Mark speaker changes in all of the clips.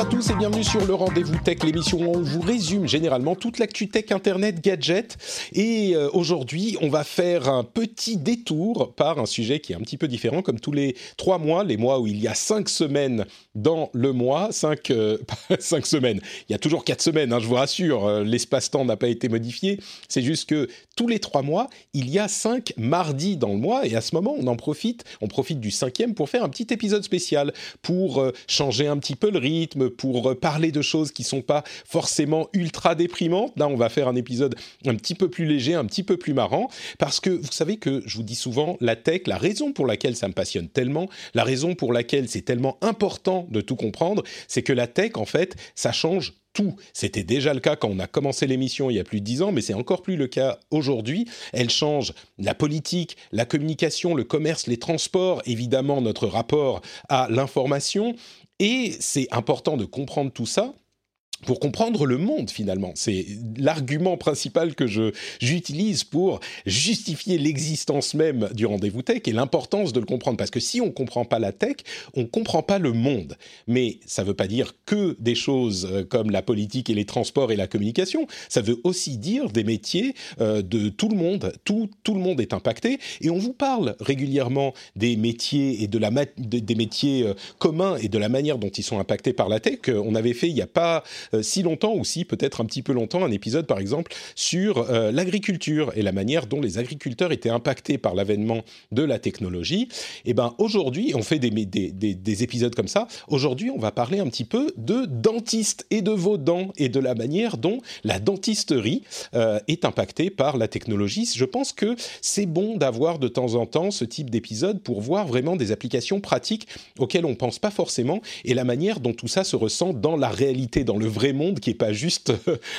Speaker 1: Bonjour à tous et bienvenue sur le Rendez-vous Tech, l'émission où on vous résume généralement toute l'actu tech, internet, gadget. Et euh, aujourd'hui, on va faire un petit détour par un sujet qui est un petit peu différent, comme tous les trois mois, les mois où il y a cinq semaines dans le mois, cinq, euh, cinq semaines. Il y a toujours quatre semaines, hein, je vous rassure, euh, l'espace-temps n'a pas été modifié. C'est juste que tous les trois mois, il y a cinq mardis dans le mois, et à ce moment, on en profite, on profite du cinquième pour faire un petit épisode spécial, pour changer un petit peu le rythme pour parler de choses qui sont pas forcément ultra déprimantes. Là, on va faire un épisode un petit peu plus léger, un petit peu plus marrant, parce que vous savez que je vous dis souvent, la tech, la raison pour laquelle ça me passionne tellement, la raison pour laquelle c'est tellement important de tout comprendre, c'est que la tech, en fait, ça change tout. C'était déjà le cas quand on a commencé l'émission il y a plus de dix ans, mais c'est encore plus le cas aujourd'hui. Elle change la politique, la communication, le commerce, les transports, évidemment notre rapport à l'information. Et c'est important de comprendre tout ça pour comprendre le monde finalement. C'est l'argument principal que je j'utilise pour justifier l'existence même du rendez-vous tech et l'importance de le comprendre parce que si on comprend pas la tech, on comprend pas le monde. Mais ça veut pas dire que des choses euh, comme la politique et les transports et la communication, ça veut aussi dire des métiers euh, de tout le monde, tout tout le monde est impacté et on vous parle régulièrement des métiers et de la des métiers euh, communs et de la manière dont ils sont impactés par la tech. On avait fait il y a pas si longtemps ou si peut-être un petit peu longtemps un épisode par exemple sur euh, l'agriculture et la manière dont les agriculteurs étaient impactés par l'avènement de la technologie. Et eh ben aujourd'hui, on fait des, des, des, épisodes comme ça. Aujourd'hui, on va parler un petit peu de dentistes et de vos dents et de la manière dont la dentisterie euh, est impactée par la technologie. Je pense que c'est bon d'avoir de temps en temps ce type d'épisode pour voir vraiment des applications pratiques auxquelles on pense pas forcément et la manière dont tout ça se ressent dans la réalité, dans le vrai vrai monde qui n'est pas juste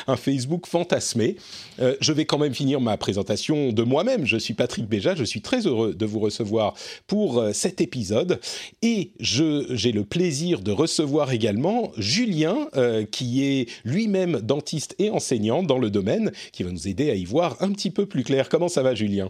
Speaker 1: un Facebook fantasmé. Euh, je vais quand même finir ma présentation de moi-même. Je suis Patrick Béja, je suis très heureux de vous recevoir pour euh, cet épisode et j'ai le plaisir de recevoir également Julien, euh, qui est lui-même dentiste et enseignant dans le domaine, qui va nous aider à y voir un petit peu plus clair. Comment ça va Julien?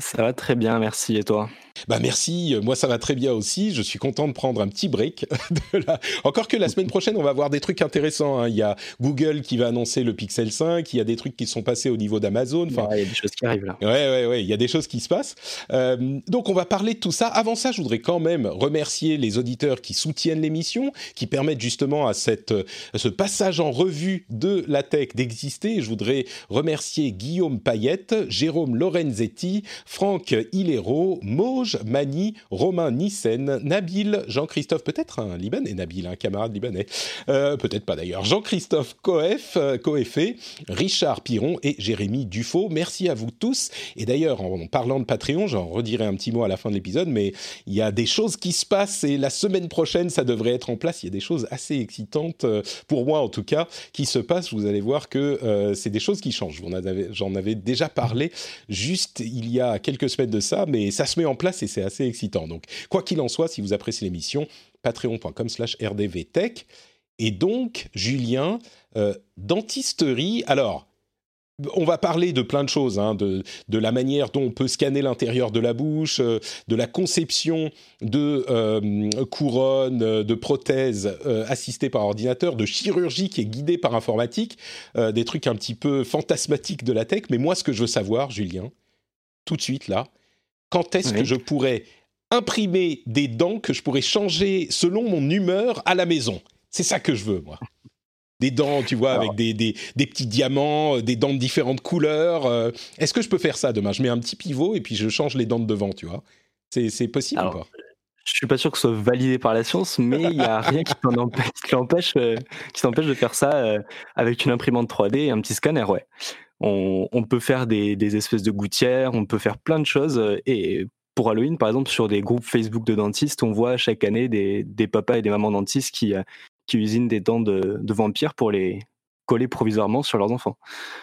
Speaker 2: Ça va très bien, merci. Et toi?
Speaker 1: Bah merci, moi ça va très bien aussi. Je suis content de prendre un petit break. De la... Encore que la semaine prochaine, on va voir des trucs intéressants. Hein. Il y a Google qui va annoncer le Pixel 5, il y a des trucs qui sont passés au niveau d'Amazon.
Speaker 2: Enfin, il y a des choses qui arrivent là.
Speaker 1: Ouais, ouais, ouais, il y a des choses qui se passent. Euh, donc on va parler de tout ça. Avant ça, je voudrais quand même remercier les auditeurs qui soutiennent l'émission, qui permettent justement à, cette, à ce passage en revue de la tech d'exister. Je voudrais remercier Guillaume Payette, Jérôme Lorenzetti, Franck Hilero, Mauge, Mani, Romain Nissen, Nabil, Jean-Christophe, peut-être un Libanais, Nabil, un camarade libanais, euh, peut-être pas d'ailleurs, Jean-Christophe Coef, euh, Coeffé, Richard Piron et Jérémy Dufaux. Merci à vous tous. Et d'ailleurs, en parlant de Patreon, j'en redirai un petit mot à la fin de l'épisode, mais il y a des choses qui se passent et la semaine prochaine, ça devrait être en place. Il y a des choses assez excitantes, euh, pour moi en tout cas, qui se passent. Vous allez voir que c'est des choses qui changent. J'en avais déjà parlé juste il y a quelques semaines de ça, mais ça se met en place et c'est assez excitant. Donc, quoi qu'il en soit, si vous appréciez l'émission, patreon.com slash rdvtech. Et donc, Julien, euh, dentisterie, alors, on va parler de plein de choses, hein, de, de, la manière dont on peut scanner l'intérieur de la bouche, euh, de la conception de euh, couronnes, de prothèses assistées par ordinateur, de chirurgie qui est guidée par informatique, des trucs un petit peu fantasmatiques de la tech. Mais moi, ce que je veux savoir, Julien, tout de suite là, quand est-ce que je pourrais imprimer des dents que je pourrais changer selon mon humeur à la maison? C'est ça que je veux, moi. Des dents, tu vois, avec des, des, petits diamants, euh, des dents de différentes couleurs. Euh. Est-ce que je peux faire ça demain? Je mets un petit pivot et puis je change les dents de devant, tu vois. C'est possible ou pas?
Speaker 2: je suis pas sûr que ce soit validé par la science, mais il n'y a rien qui t'empêche, euh, qui t'empêche de faire ça avec une imprimante 3D et un petit scanner, ouais. On, peut faire des, espèces de gouttières, on peut faire plein de choses. Euh, et pour Halloween, par exemple, sur des groupes Facebook de dentistes, on voit chaque année des, papas et des mamans dentistes qui, euh, qui usinent des dents de, vampires pour les, coller provisoirement sur leurs enfants.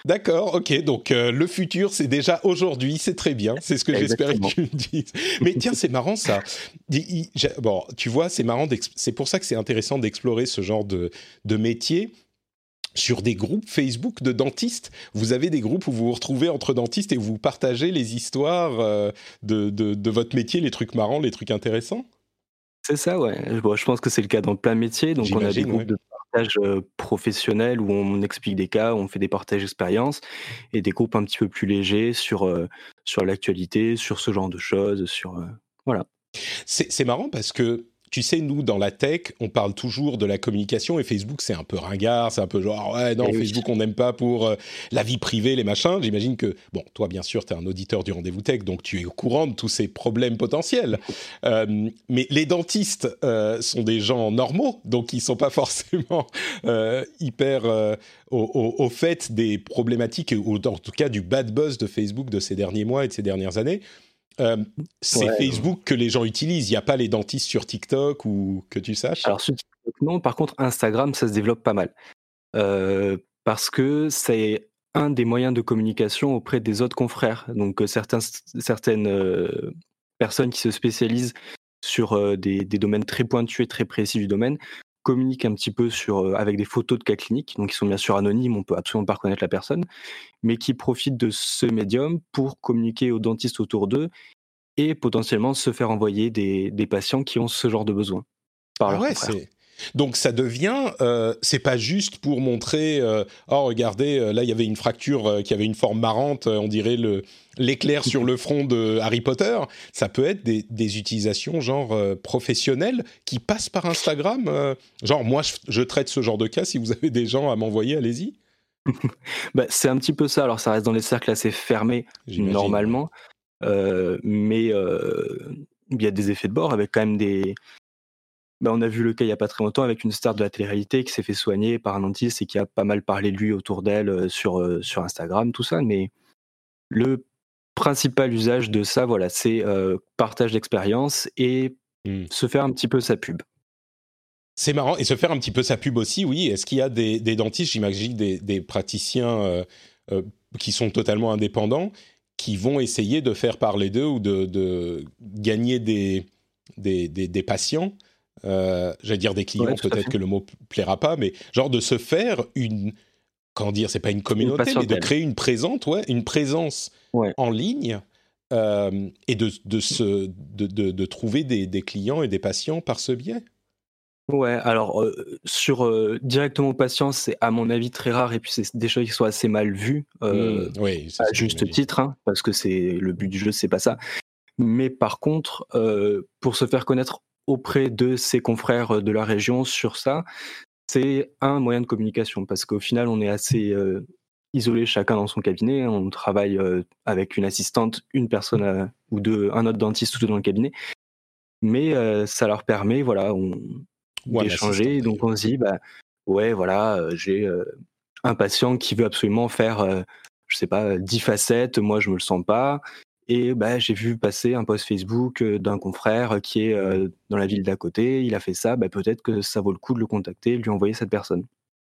Speaker 1: D'accord, ok. Donc le futur, c'est déjà aujourd'hui, c'est très bien. C'est ce que j'espérais que tu me dises. Mais tiens, c'est marrant ça. Bon, tu vois, c'est marrant. C'est pour ça que c'est intéressant d'explorer ce genre de, de métier sur des groupes Facebook de dentistes. Vous avez des groupes où vous vous retrouvez entre dentistes et vous partagez les histoires euh, de, de, votre métier, les trucs marrants, les trucs intéressants?
Speaker 2: C'est ça, ouais. je pense que c'est le cas dans plein de métiers. Donc on a des groupes de partage euh, professionnels où on explique des cas, où on fait des partages d'expériences, et des groupes un petit peu plus légers sur, euh, sur l'actualité, sur ce genre de choses, sur... voilà.
Speaker 1: C'est marrant parce que tu sais, nous, dans la tech, on parle toujours de la communication et Facebook, c'est un peu ringard, c'est un peu genre, ouais, non, eh Facebook, on n'aime pas pour euh, la vie privée, les machins. J'imagine que, bon, toi, bien sûr, tu es un auditeur du rendez-vous tech, donc tu es au courant de tous ces problèmes potentiels. Euh, mais les dentistes euh, sont des gens normaux, donc ils sont pas forcément hyper au, au, fait des problématiques, ou en tout cas du bad buzz de Facebook de ces derniers mois et de ces dernières années. Euh, c'est Facebook que les gens utilisent. Il n'y a pas les dentistes sur TikTok ou que tu saches.
Speaker 2: Alors sur TikTok non. Par contre, Instagram, ça se développe pas mal euh, parce que c'est un des moyens de communication auprès des autres confrères. Donc euh, certains, certaines personnes qui se spécialisent sur des, domaines très pointus et très précis du domaine communiquent un petit peu sur, avec des photos de cas cliniques, donc qui sont bien sûr anonymes, on peut absolument pas reconnaître la personne, mais qui profitent de ce médium pour communiquer aux dentistes autour d'eux et potentiellement se faire envoyer des, des patients qui ont ce genre de besoin.
Speaker 1: Par ah ouais, donc ça devient, euh, c'est pas juste pour montrer, euh, oh regardez, euh, là il y avait une fracture qui avait une forme marrante, on dirait le l'éclair sur le front de Harry Potter. Ça peut être des, des utilisations genre professionnelles qui passent par Instagram. genre moi je, traite ce genre de cas. Si vous avez des gens à m'envoyer, allez-y.
Speaker 2: bah, c'est un petit peu ça. Alors ça reste dans les cercles assez fermés normalement, mais il y a des effets de bord avec quand même des bah, on a vu le cas il n'y a pas très longtemps avec une star de la télé-réalité qui s'est fait soigner par un dentiste et qui a pas mal parlé de lui autour d'elle euh, sur, euh, sur Instagram, tout ça. Mais le principal usage de ça, voilà, c'est euh, partage d'expérience et mmh. se faire un petit peu sa pub.
Speaker 1: C'est marrant. Et se faire un petit peu sa pub aussi, oui. Est-ce qu'il y a des, dentistes, j'imagine, des, des, praticiens qui sont totalement indépendants, qui vont essayer de faire parler d'eux ou de, de gagner des, des, des patients euh, j'allais dire des clients, peut-être que le mot plaira pas, mais genre de se faire une, comment dire, c'est pas une communauté, mais de créer une présence, ouais, une présence en ligne euh, et de, de, se, de, de, trouver des, des, clients et des patients par ce biais.
Speaker 2: Ouais, alors euh, sur directement aux patients, c'est à mon avis très rare et puis c'est des choses qui sont assez mal vues, mmh, oui, à juste titre, hein, parce que c'est le but du jeu, c'est pas ça. Mais par contre, pour se faire connaître auprès de ses confrères de la région sur ça, c'est un moyen de communication parce qu'au final, on est assez euh, isolé chacun dans son cabinet. On travaille euh, avec une assistante, une personne euh, ou deux, un autre dentiste tout dans le cabinet. Mais ça leur permet, voilà, d'échanger. Donc on se dit, bah, ouais, voilà, j'ai un patient qui veut absolument faire, je sais pas, 10 facettes. Moi, je me le sens pas. Et bah, j'ai vu passer un post Facebook d'un confrère qui est dans la ville d'à côté. Il a fait ça. Bah, peut-être que ça vaut le coup de le contacter de lui envoyer cette personne.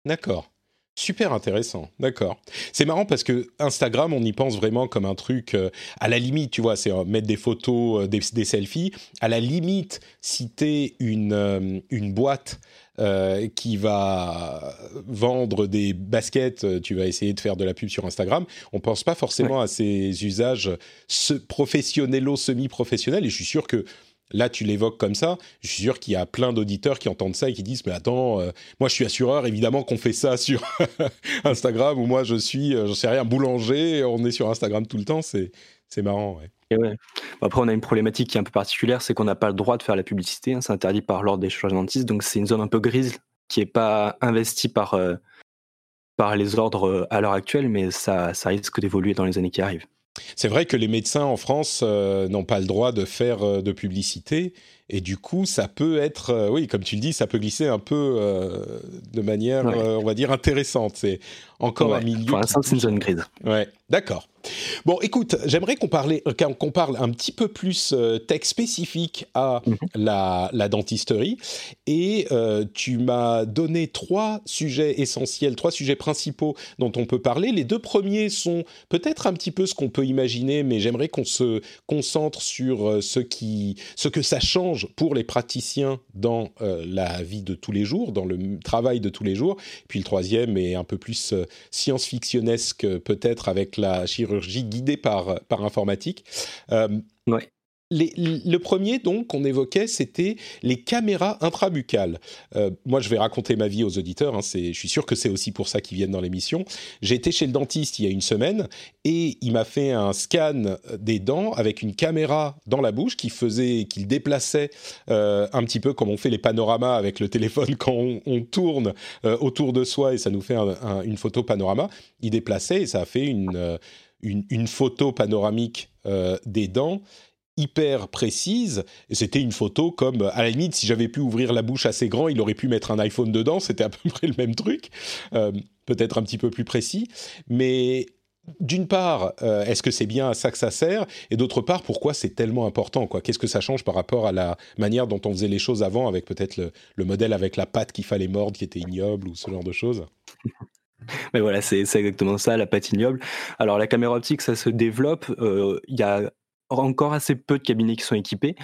Speaker 1: D'accord. Super intéressant, d'accord. C'est marrant parce que Instagram, on y pense vraiment comme un truc à la limite, tu vois, c'est mettre des photos, des, selfies. À la limite, citer une, une boîte euh, qui va vendre des baskets, euh, tu vas essayer de faire de la pub sur Instagram. On pense pas forcément à ces usages professionnels, semi-professionnels. Et je suis sûr que Là, tu l'évoques comme ça. Je suis sûr qu'il y a plein d'auditeurs qui entendent ça et qui disent Mais attends, euh, moi je suis assureur, évidemment qu'on fait ça sur Instagram, ou moi je suis, je sais rien, boulanger, on est sur Instagram tout le temps. C'est, marrant.
Speaker 2: Après, on a une problématique qui est un peu particulière, c'est qu'on n'a pas le droit de faire la publicité. Hein, c'est interdit par l'ordre des chirurgiens donc c'est une zone un peu grise qui n'est pas investie par, euh, par les ordres euh, à l'heure actuelle, mais ça risque d'évoluer dans les années qui arrivent.
Speaker 1: C'est vrai que les médecins en France euh, n'ont pas le droit de faire de publicité Et du coup, ça peut être, oui, comme tu le dis, ça peut glisser un peu de manière, on va dire, intéressante. C'est encore un milieu.
Speaker 2: Pour l'instant, c'est une zone grise.
Speaker 1: Ouais, d'accord. Bon, écoute, j'aimerais qu'on parle, qu'on parle un petit peu plus euh, tech spécifique à mhm. la, la, dentisterie. Et euh, tu m'as donné trois sujets essentiels, trois sujets principaux dont on peut parler. Les deux premiers sont peut-être un petit peu ce qu'on peut imaginer, mais j'aimerais qu'on se concentre sur euh, ce, qui, ce que ça change pour les praticiens dans la vie de tous les jours, dans le travail de tous les jours. Puis le troisième est un peu plus science-fictionnesque, peut-être avec la chirurgie guidée par, par informatique.
Speaker 2: Euh,
Speaker 1: le premier, donc, qu'on évoquait, c'était les caméras intrabuccales. Euh, moi, je vais raconter ma vie aux auditeurs. Hein, je suis sûr que c'est aussi pour ça qu'ils viennent dans l'émission. J'ai été chez le dentiste il y a une semaine et il m'a fait un scan des dents avec une caméra dans la bouche qui faisait, qu'il déplaçait euh, un petit peu comme on fait les panoramas avec le téléphone quand on, tourne autour de soi et ça nous fait une photo panorama. Il déplaçait et ça a fait une une, photo panoramique euh, des dents hyper précise. C'était une photo comme, à la limite, si j'avais pu ouvrir la bouche assez grand, il aurait pu mettre un iPhone dedans. C'était à peu près le même truc, euh, peut-être un petit peu plus précis. Mais d'une part, euh, est-ce que c'est bien à ça que ça sert? Et d'autre part, pourquoi c'est tellement important Qu'est-ce que ça change par rapport à la manière dont on faisait les choses avant, avec peut-être le, le modèle avec la patte qu'il fallait mordre, qui était ignoble, ou ce genre de choses?
Speaker 2: Mais voilà, c'est exactement ça, la patte ignoble. Alors la caméra optique, ça se développe. Euh, il y a encore assez peu de cabinets qui sont équipés.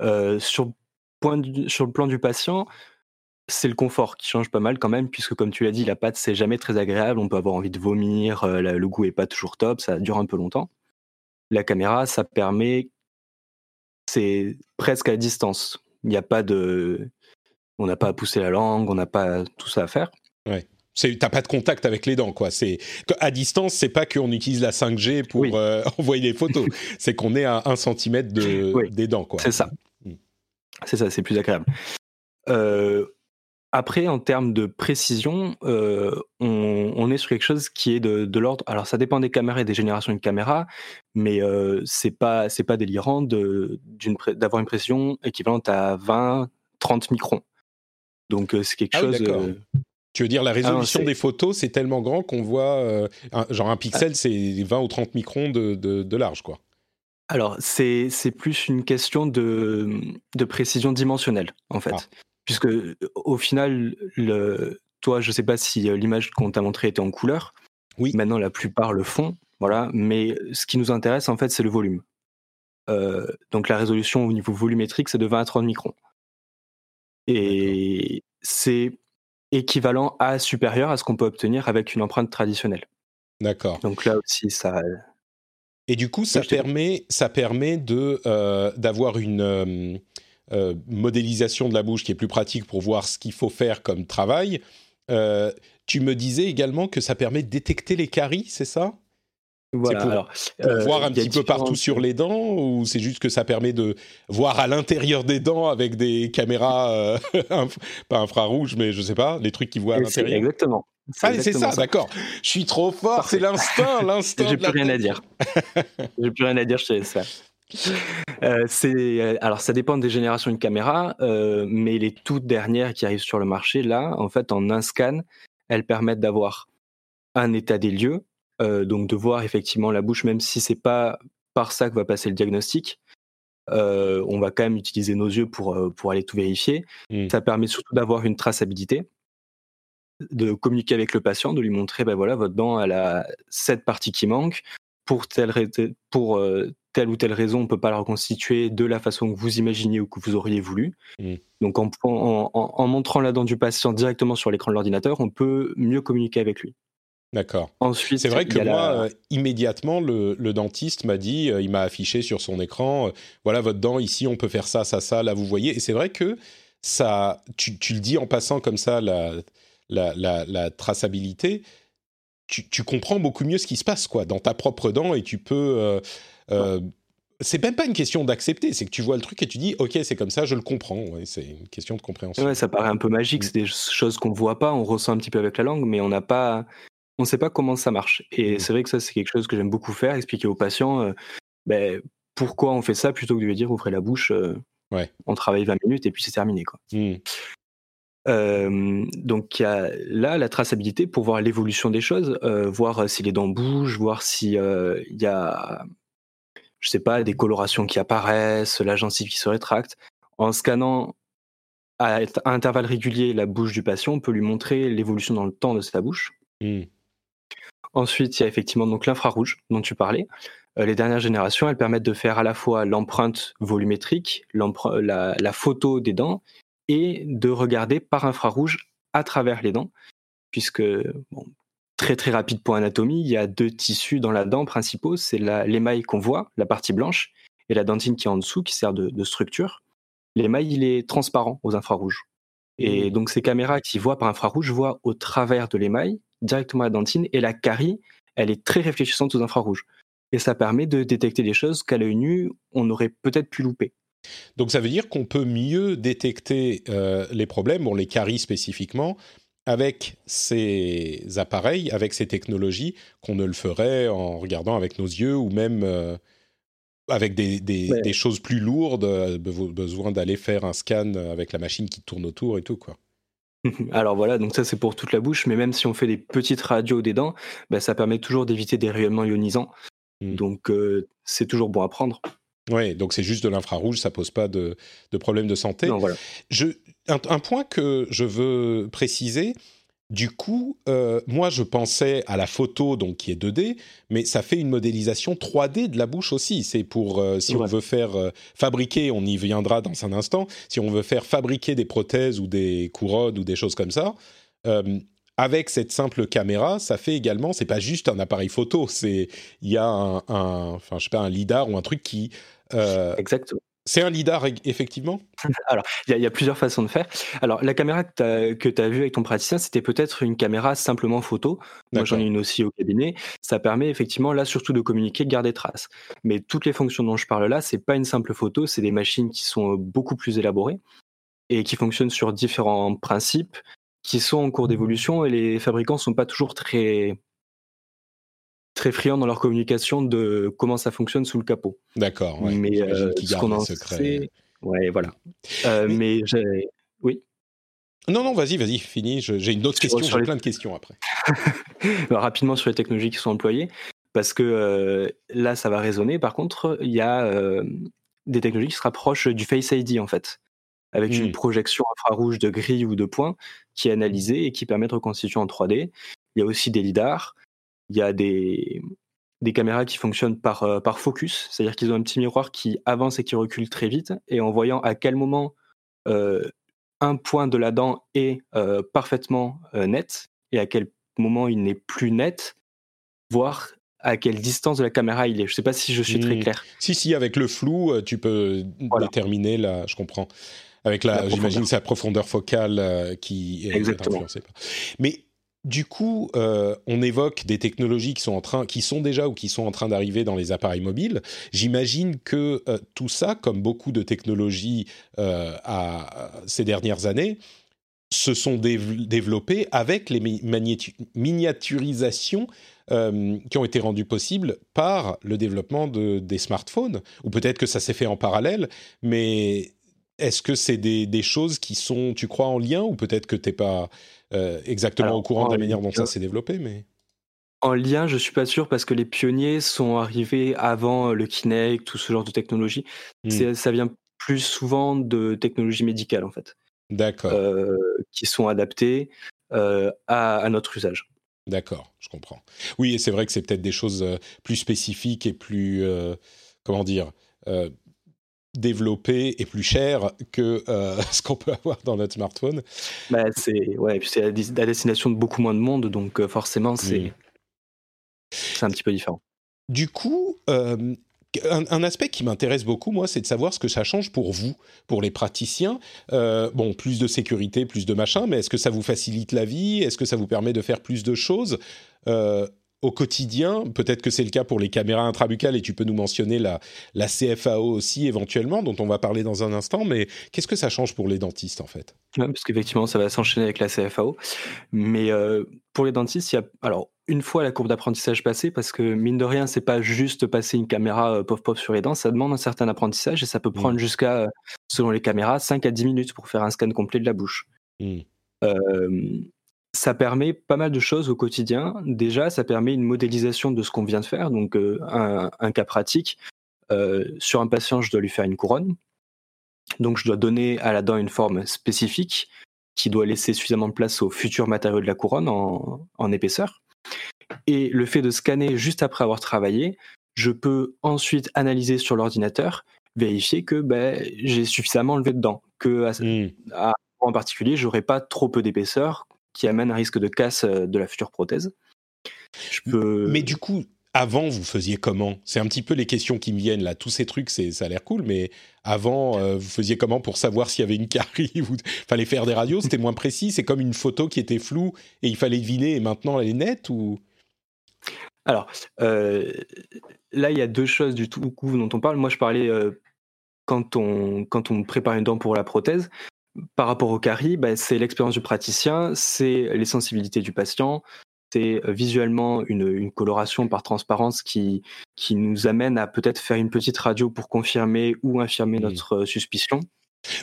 Speaker 2: Euh, sur, sur le plan du patient, c'est le confort qui change pas mal quand même, puisque comme tu l'as dit, la pâte c'est jamais très agréable. On peut avoir envie de vomir, euh, le goût est pas toujours top, ça dure un peu longtemps. La caméra, ça permet, c'est presque à distance. Il n'y a pas de, on n'a pas à pousser la langue, on n'a pas tout ça à faire.
Speaker 1: Ouais. T'as pas de contact avec les dents, quoi. C'est à distance, c'est pas qu'on utilise la 5G pour euh, envoyer des photos. c'est qu'on est à un centimètre de, des dents, quoi.
Speaker 2: C'est ça. Mm. C'est ça, c'est plus agréable. Euh, après, en termes de précision, euh, on, est sur quelque chose qui est de, l'ordre. Alors, ça dépend des caméras et des générations de caméras, mais c'est pas c'est pas délirant d'avoir une précision équivalente à 20, 30 microns. Donc, c'est quelque ah chose.
Speaker 1: Tu veux dire la ah résolution des photos, c'est tellement grand qu'on voit, euh, genre un pixel, c'est 20 ou 30 microns de, de, large, quoi.
Speaker 2: Alors, c'est plus une question de, de, précision dimensionnelle, en fait. Ah. Puisque, au final, le, toi, je ne sais pas si euh, l'image qu'on t'a montrée était en couleur.
Speaker 1: Oui.
Speaker 2: Maintenant, la plupart le font, voilà. Mais ce qui nous intéresse, en fait, c'est le volume. Euh, donc, la résolution au niveau volumétrique, c'est de 20 à 30 microns. Et c'est équivalent à supérieur à ce qu'on peut obtenir avec une empreinte traditionnelle.
Speaker 1: D'accord.
Speaker 2: Donc là aussi, ça.
Speaker 1: Et du coup, ça permet, ça permet de euh, d'avoir une euh, euh, modélisation de la bouche qui est plus pratique pour voir ce qu'il faut faire comme travail. tu me disais également que ça permet de détecter les caries, c'est ça?
Speaker 2: Voilà,
Speaker 1: pour,
Speaker 2: alors,
Speaker 1: voir un petit peu partout sur les dents ou c'est juste que ça permet de voir à l'intérieur des dents avec des caméras, euh, pas infrarouges, mais je sais pas, les trucs qui voient à l'intérieur?
Speaker 2: Exactement.
Speaker 1: Ah, c'est ça, d'accord. Je suis trop fort, c'est l'instinct, l'instinct.
Speaker 2: J'ai plus rien à dire. J'ai plus rien à dire, je sais ça. Euh, c'est alors ça dépend des générations de caméras, euh, mais les toutes dernières qui arrivent sur le marché là, en fait, en un scan, elles permettent d'avoir un état des lieux, euh, donc de voir effectivement la bouche, même si c'est pas par ça que va passer le diagnostic. Euh, on va quand même utiliser nos yeux pour, euh, pour aller tout vérifier. Mmh. Ça permet surtout d'avoir une traçabilité, de communiquer avec le patient, de lui montrer, ben voilà, votre dent, elle a cette partie qui manque. Pour telle, pour, telle ou telle raison, on ne peut pas la reconstituer de la façon que vous imaginiez ou que vous auriez voulu. Mmh. Donc en, en, montrant la dent du patient directement sur l'écran de l'ordinateur, on peut mieux communiquer avec lui.
Speaker 1: D'accord. Ensuite, c'est vrai que moi, euh, immédiatement, le, dentiste m'a dit, euh, il m'a affiché sur son écran, euh, voilà votre dent ici, on peut faire ça, ça, ça. Là, vous voyez. Et c'est vrai que ça, tu, le dis en passant comme ça la, la, traçabilité. Tu, comprends beaucoup mieux ce qui se passe quoi dans ta propre dent et tu peux. c'est même pas une question d'accepter, c'est que tu vois le truc et tu dis ok c'est comme ça, je le comprends. c'est une question de compréhension.
Speaker 2: Ouais, ça paraît un peu magique, c'est des choses qu'on voit pas, on ressent un petit peu avec la langue, mais on n'a pas on ne sait pas comment ça marche. Et mmh. c'est vrai que ça, c'est quelque chose que j'aime beaucoup faire, expliquer aux patients euh, ben, pourquoi on fait ça plutôt que de lui dire ouvrez la bouche, euh,
Speaker 1: Ouais.
Speaker 2: On travaille 20 minutes et puis c'est terminé. Quoi. Euh, donc il y a là la traçabilité pour voir l'évolution des choses, euh, voir si les dents bougent, voir si il y a, je sais pas, des colorations qui apparaissent, la gencive qui se rétracte. En scannant à, intervalles réguliers la bouche du patient, on peut lui montrer l'évolution dans le temps de sa bouche.
Speaker 1: Hmm.
Speaker 2: Ensuite, il y a effectivement donc l'infrarouge dont tu parlais. les dernières générations, elles permettent de faire à la fois l'empreinte volumétrique, la, la, photo des dents et de regarder par infrarouge à travers les dents, puisque, bon, très très rapide pour anatomie, il y a deux tissus dans la dent principaux, c'est l'émail qu'on voit, la partie blanche, et la dentine qui est en dessous, qui sert de, structure. L'émail, il est transparent aux infrarouges. Et mmh. donc ces caméras qui voient par infrarouge voient au travers de l'émail, directement la dentine, et la carie, elle est très réfléchissante aux infrarouges. Et ça permet de détecter des choses qu'à l'œil nu, on aurait peut-être pu louper.
Speaker 1: Donc ça veut dire qu'on peut mieux détecter euh, les problèmes, bon les caries spécifiquement, avec ces appareils, avec ces technologies, qu'on ne le ferait en regardant avec nos yeux ou même euh, avec des, des, choses plus lourdes, euh, besoin d'aller faire un scan avec la machine qui tourne autour et tout quoi.
Speaker 2: Alors voilà, donc ça c'est pour toute la bouche, mais même si on fait des petites radios des dents, bah, ça permet toujours d'éviter des rayonnements ionisants. Mmh. Donc c'est toujours bon à prendre.
Speaker 1: Oui, donc c'est juste de l'infrarouge, ça pose pas de, de, problème de santé. je, un, point que je veux préciser, du coup, euh, moi je pensais à la photo donc qui est 2D, mais ça fait une modélisation 3D de la bouche aussi. C'est pour euh, si on veut faire euh, fabriquer, on y viendra dans un instant. Si on veut faire fabriquer des prothèses ou des couronnes ou des choses comme ça, avec cette simple caméra, ça fait également, c'est pas juste un appareil photo, c'est il y a un, enfin je sais pas, un lidar ou un truc qui.
Speaker 2: Exactement.
Speaker 1: C'est un lidar effectivement?
Speaker 2: Alors, il y, a plusieurs façons de faire. Alors, la caméra que tu as, vue avec ton praticien, c'était peut-être une caméra simplement photo. Moi, j'en ai une aussi au cabinet. Ça permet effectivement là surtout de communiquer, de garder trace. Mais toutes les fonctions dont je parle là, c'est pas une simple photo, c'est des machines qui sont beaucoup plus élaborées et qui fonctionnent sur différents principes qui sont en cours d'évolution et les fabricants sont pas toujours très très friands dans leur communication de comment ça fonctionne sous le capot.
Speaker 1: D'accord. Ouais.
Speaker 2: Mais euh, ce qu'on en sait, ouais, voilà. Euh, mais, j'ai, oui.
Speaker 1: Non, non, vas-y, vas-y, fini. J'ai une autre question. J'ai plein de questions après.
Speaker 2: Rapidement sur les technologies qui sont employées, parce que euh, là, ça va résonner. Par contre, il y a euh, des technologies qui se rapprochent du Face ID en fait avec une mmh. projection infrarouge de grille ou de points qui est analysée et qui permet de reconstituer en 3D. Il y a aussi des lidars, il y a des, des caméras qui fonctionnent par, euh, par focus, c'est-à-dire qu'ils ont un petit miroir qui avance et qui recule très vite, et en voyant à quel moment euh, un point de la dent est euh, parfaitement net et à quel moment il n'est plus net, voir à quelle distance de la caméra il est. Je ne sais pas si je suis très mmh. clair.
Speaker 1: Si, si, avec le flou, tu peux déterminer là, je comprends avec la, j'imagine, sa profondeur focale qui est influencée par. Mais du coup, euh, on évoque des technologies qui sont en train, qui sont déjà ou qui sont en train d'arriver dans les appareils mobiles. J'imagine que euh, tout ça, comme beaucoup de technologies à, ces dernières années, se sont développées avec les miniaturisations qui ont été rendues possibles par le développement de, des smartphones. Ou peut-être que ça s'est fait en parallèle, mais est-ce que c'est des, choses qui sont, tu crois, en lien ou peut-être que tu n'es pas euh, exactement au courant de la manière dont ça s'est développé mais...
Speaker 2: En lien, je suis pas sûr parce que les pionniers sont arrivés avant le Kinect, tout ce genre de technologie. Hmm. Ça vient plus souvent de technologies médicales en fait.
Speaker 1: D'accord.
Speaker 2: Euh, qui sont adaptées euh, à, notre usage.
Speaker 1: D'accord, je comprends. Oui, et c'est vrai que c'est peut-être des choses plus spécifiques et plus, comment dire, développé et plus cher que euh, ce qu'on peut avoir dans notre smartphone.
Speaker 2: Bah, c'est ouais, c'est la, destination de beaucoup moins de monde, donc euh, forcément c'est c'est un petit peu différent.
Speaker 1: Du coup, euh, un, aspect qui m'intéresse beaucoup, moi, c'est de savoir ce que ça change pour vous, pour les praticiens. bon, plus de sécurité, plus de machin, mais est-ce que ça vous facilite la vie? Est-ce que ça vous permet de faire plus de choses? Au quotidien Peut-être que c'est le cas pour les caméras intrabuccales et tu peux nous mentionner la, la CFAO aussi éventuellement, dont on va parler dans un instant, mais qu'est-ce que ça change pour les dentistes en fait?
Speaker 2: Parce qu'effectivement, ça va s'enchaîner avec la CFAO. Mais euh, pour les dentistes, il y a. Alors, une fois la courbe d'apprentissage passée, parce que mine de rien, c'est pas juste passer une caméra euh, pop pop sur les dents, ça demande un certain apprentissage et ça peut mmh. prendre jusqu'à, selon les caméras, 5 à 10 minutes pour faire un scan complet de la bouche. Mmh ça permet pas mal de choses au quotidien. Déjà, ça permet une modélisation de ce qu'on vient de faire. Donc, euh, un, cas pratique, euh, sur un patient, je dois lui faire une couronne. Donc, je dois donner à la dent une forme spécifique qui doit laisser suffisamment de place au futur matériau de la couronne en, épaisseur. Et le fait de scanner juste après avoir travaillé, je peux ensuite analyser sur l'ordinateur, vérifier que ben, j'ai suffisamment enlevé de dents, que mmh. en particulier, j'aurai pas trop peu d'épaisseur, qui amène un risque de casse euh, de la future prothèse.
Speaker 1: Mais du coup, avant, vous faisiez comment? C'est un petit peu les questions qui me viennent là. Tous ces trucs, ça a l'air cool, mais avant, euh, vous faisiez comment pour savoir s'il y avait une carie Il fallait faire des radios, c'était moins précis. C'est comme une photo qui était floue et il fallait deviner. Et maintenant, elle est nette ou?
Speaker 2: Alors euh, là, il y a deux choses du tout coup dont on parle. Moi, je parlais quand on quand on prépare une dent pour la prothèse par rapport au caries, bah, c'est l'expérience du praticien, c'est les sensibilités du patient, c'est euh, visuellement une, coloration par transparence qui, qui nous amène à peut-être faire une petite radio pour confirmer ou infirmer mmh. notre euh, suspicion.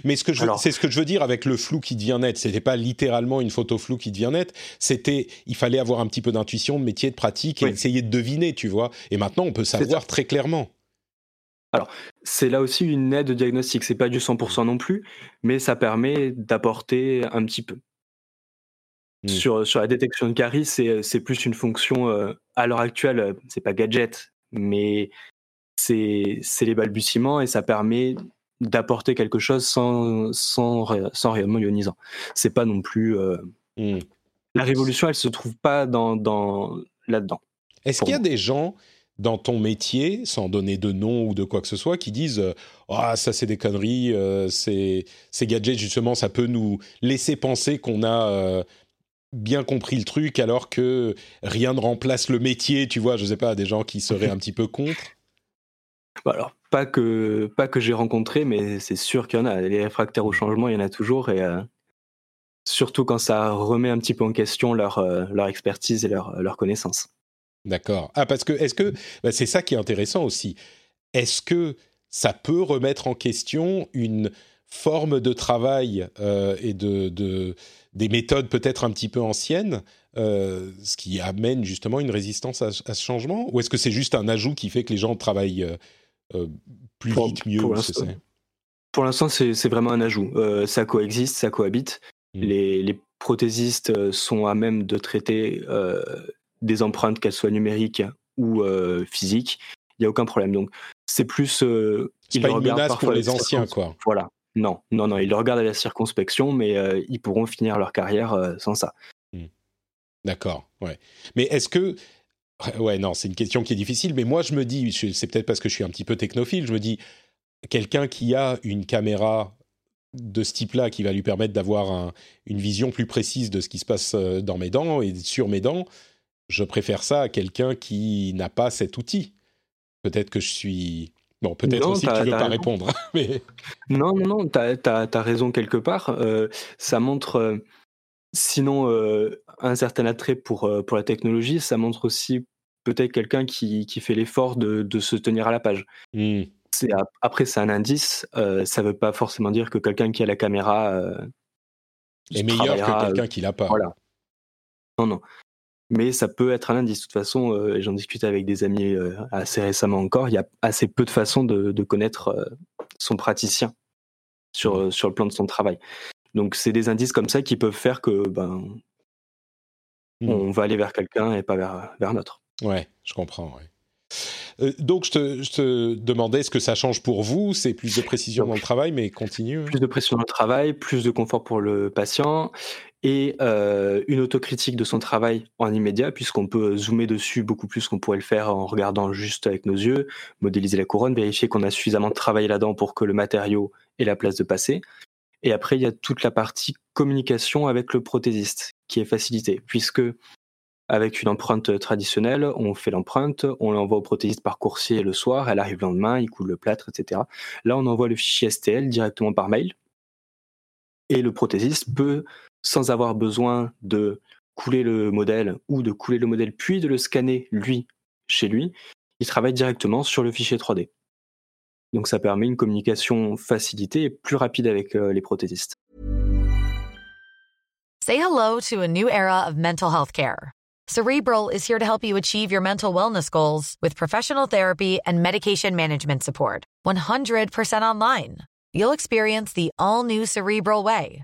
Speaker 1: Mais ce que je, c'est ce que je veux dire avec le flou qui devient net. C'était pas littéralement une photo floue qui devient nette. C'était, il fallait avoir un petit peu d'intuition, de métier, de pratique et essayer de deviner, tu vois. Et maintenant, on peut savoir très clairement.
Speaker 2: Alors, c'est là aussi une aide de diagnostic. C'est pas du 100% non plus, mais ça permet d'apporter un petit peu. Mmh. Sur, sur la détection de caries, c'est plus une fonction euh, à l'heure actuelle, c'est pas gadget, mais c'est les balbutiements et ça permet d'apporter quelque chose sans, sans, sans rayonnement ionisant. C'est pas non plus. Euh, mmh. La révolution, elle se trouve pas dans, dans là-dedans.
Speaker 1: Est-ce qu'il y a des gens dans ton métier, sans donner de nom ou de quoi que ce soit, qui disent euh, ah ça c'est des conneries, euh, ces, gadgets justement ça peut nous laisser penser qu'on a euh, bien compris le truc alors que rien ne remplace le métier, tu vois, je sais pas, des gens qui seraient un petit peu contre.
Speaker 2: Bah, alors pas que pas que j'ai rencontré, mais c'est sûr qu'il y en a. Les réfractaires au changement, il y en a toujours et surtout quand ça remet un petit peu en question leur leur expertise et leur leur connaissance.
Speaker 1: D'accord. Ah, parce que, est-ce que, bah, c'est ça qui est intéressant aussi. Est-ce que ça peut remettre en question une forme de travail euh, et de, de, des méthodes peut-être un petit peu anciennes, euh, ce qui amène justement une résistance à, ce changement? Ou est-ce que c'est juste un ajout qui fait que les gens travaillent euh, plus vite, mieux
Speaker 2: Pour l'instant, c'est? vraiment un ajout. ça coexiste, ça cohabite. Mmh. Les, les, prothésistes sont à même de traiter des empreintes, qu'elles soient numériques ou euh, physiques, il n'y a aucun problème. Donc, c'est plus.
Speaker 1: Euh, c'est pas une menace pour les anciens, quoi.
Speaker 2: Voilà. Non, non, non, ils le regardent à la circonspection, mais euh, ils pourront finir leur carrière sans ça. Hmm.
Speaker 1: D'accord, ouais. Mais est-ce que. Ouais, non, c'est une question qui est difficile, mais moi, je me dis, c'est peut-être parce que je suis un petit peu technophile, je me dis, quelqu'un qui a une caméra de ce type-là qui va lui permettre d'avoir une vision plus précise de ce qui se passe dans mes dents et sur mes dents, je préfère ça à quelqu'un qui n'a pas cet outil. Peut-être que je suis... Bon, peut-être aussi que tu ne veux pas répondre. mais...
Speaker 2: Non, non, non, tu as, raison quelque part. Euh, ça montre, euh, sinon, euh, un certain attrait pour, pour la technologie, ça montre aussi peut-être quelqu'un qui, qui, fait l'effort de, de, se tenir à la page. Mmh. Après, c'est un indice. ça ne veut pas forcément dire que quelqu'un qui a la caméra
Speaker 1: est meilleur que quelqu'un qui l'a pas.
Speaker 2: Voilà. Non, non mais ça peut être un indice. De toute façon, euh, j'en discutais avec des amis euh, assez récemment encore, il y a assez peu de façons de, connaître euh, son praticien sur, sur le plan de son travail. Donc c'est des indices comme ça qui peuvent faire que ben, mmh. on va aller vers quelqu'un et pas vers, vers un autre.
Speaker 1: Ouais, je comprends. donc je te, je te, demandais ce que ça change pour vous, c'est plus de précision dans le travail, mais continue.
Speaker 2: Plus de précision dans le travail, plus de confort pour le patient et euh, une autocritique de son travail en immédiat, puisqu'on peut zoomer dessus beaucoup plus qu'on pourrait le faire en regardant juste avec nos yeux, modéliser la couronne, vérifier qu'on a suffisamment travaillé là-dedans pour que le matériau ait la place de passer. Et après, il y a toute la partie communication avec le prothésiste qui est facilitée, puisque avec une empreinte traditionnelle, on fait l'empreinte, on l'envoie au prothésiste par coursier le soir, elle arrive le lendemain, il coule le plâtre, etc. Là, on envoie le fichier STL directement par mail. Et le prothésiste peut, sans avoir besoin de couler le modèle ou de couler le modèle puis de le scanner lui chez lui, il travaille directement sur le fichier 3D. Donc ça permet une communication facilitée et plus rapide avec euh, les prothésistes.
Speaker 3: Say hello to a new era of mental health care. Cerebral is here to help you achieve your mental wellness goals with professional therapy and medication management support. 100% online. You'll experience the all new Cerebral Way,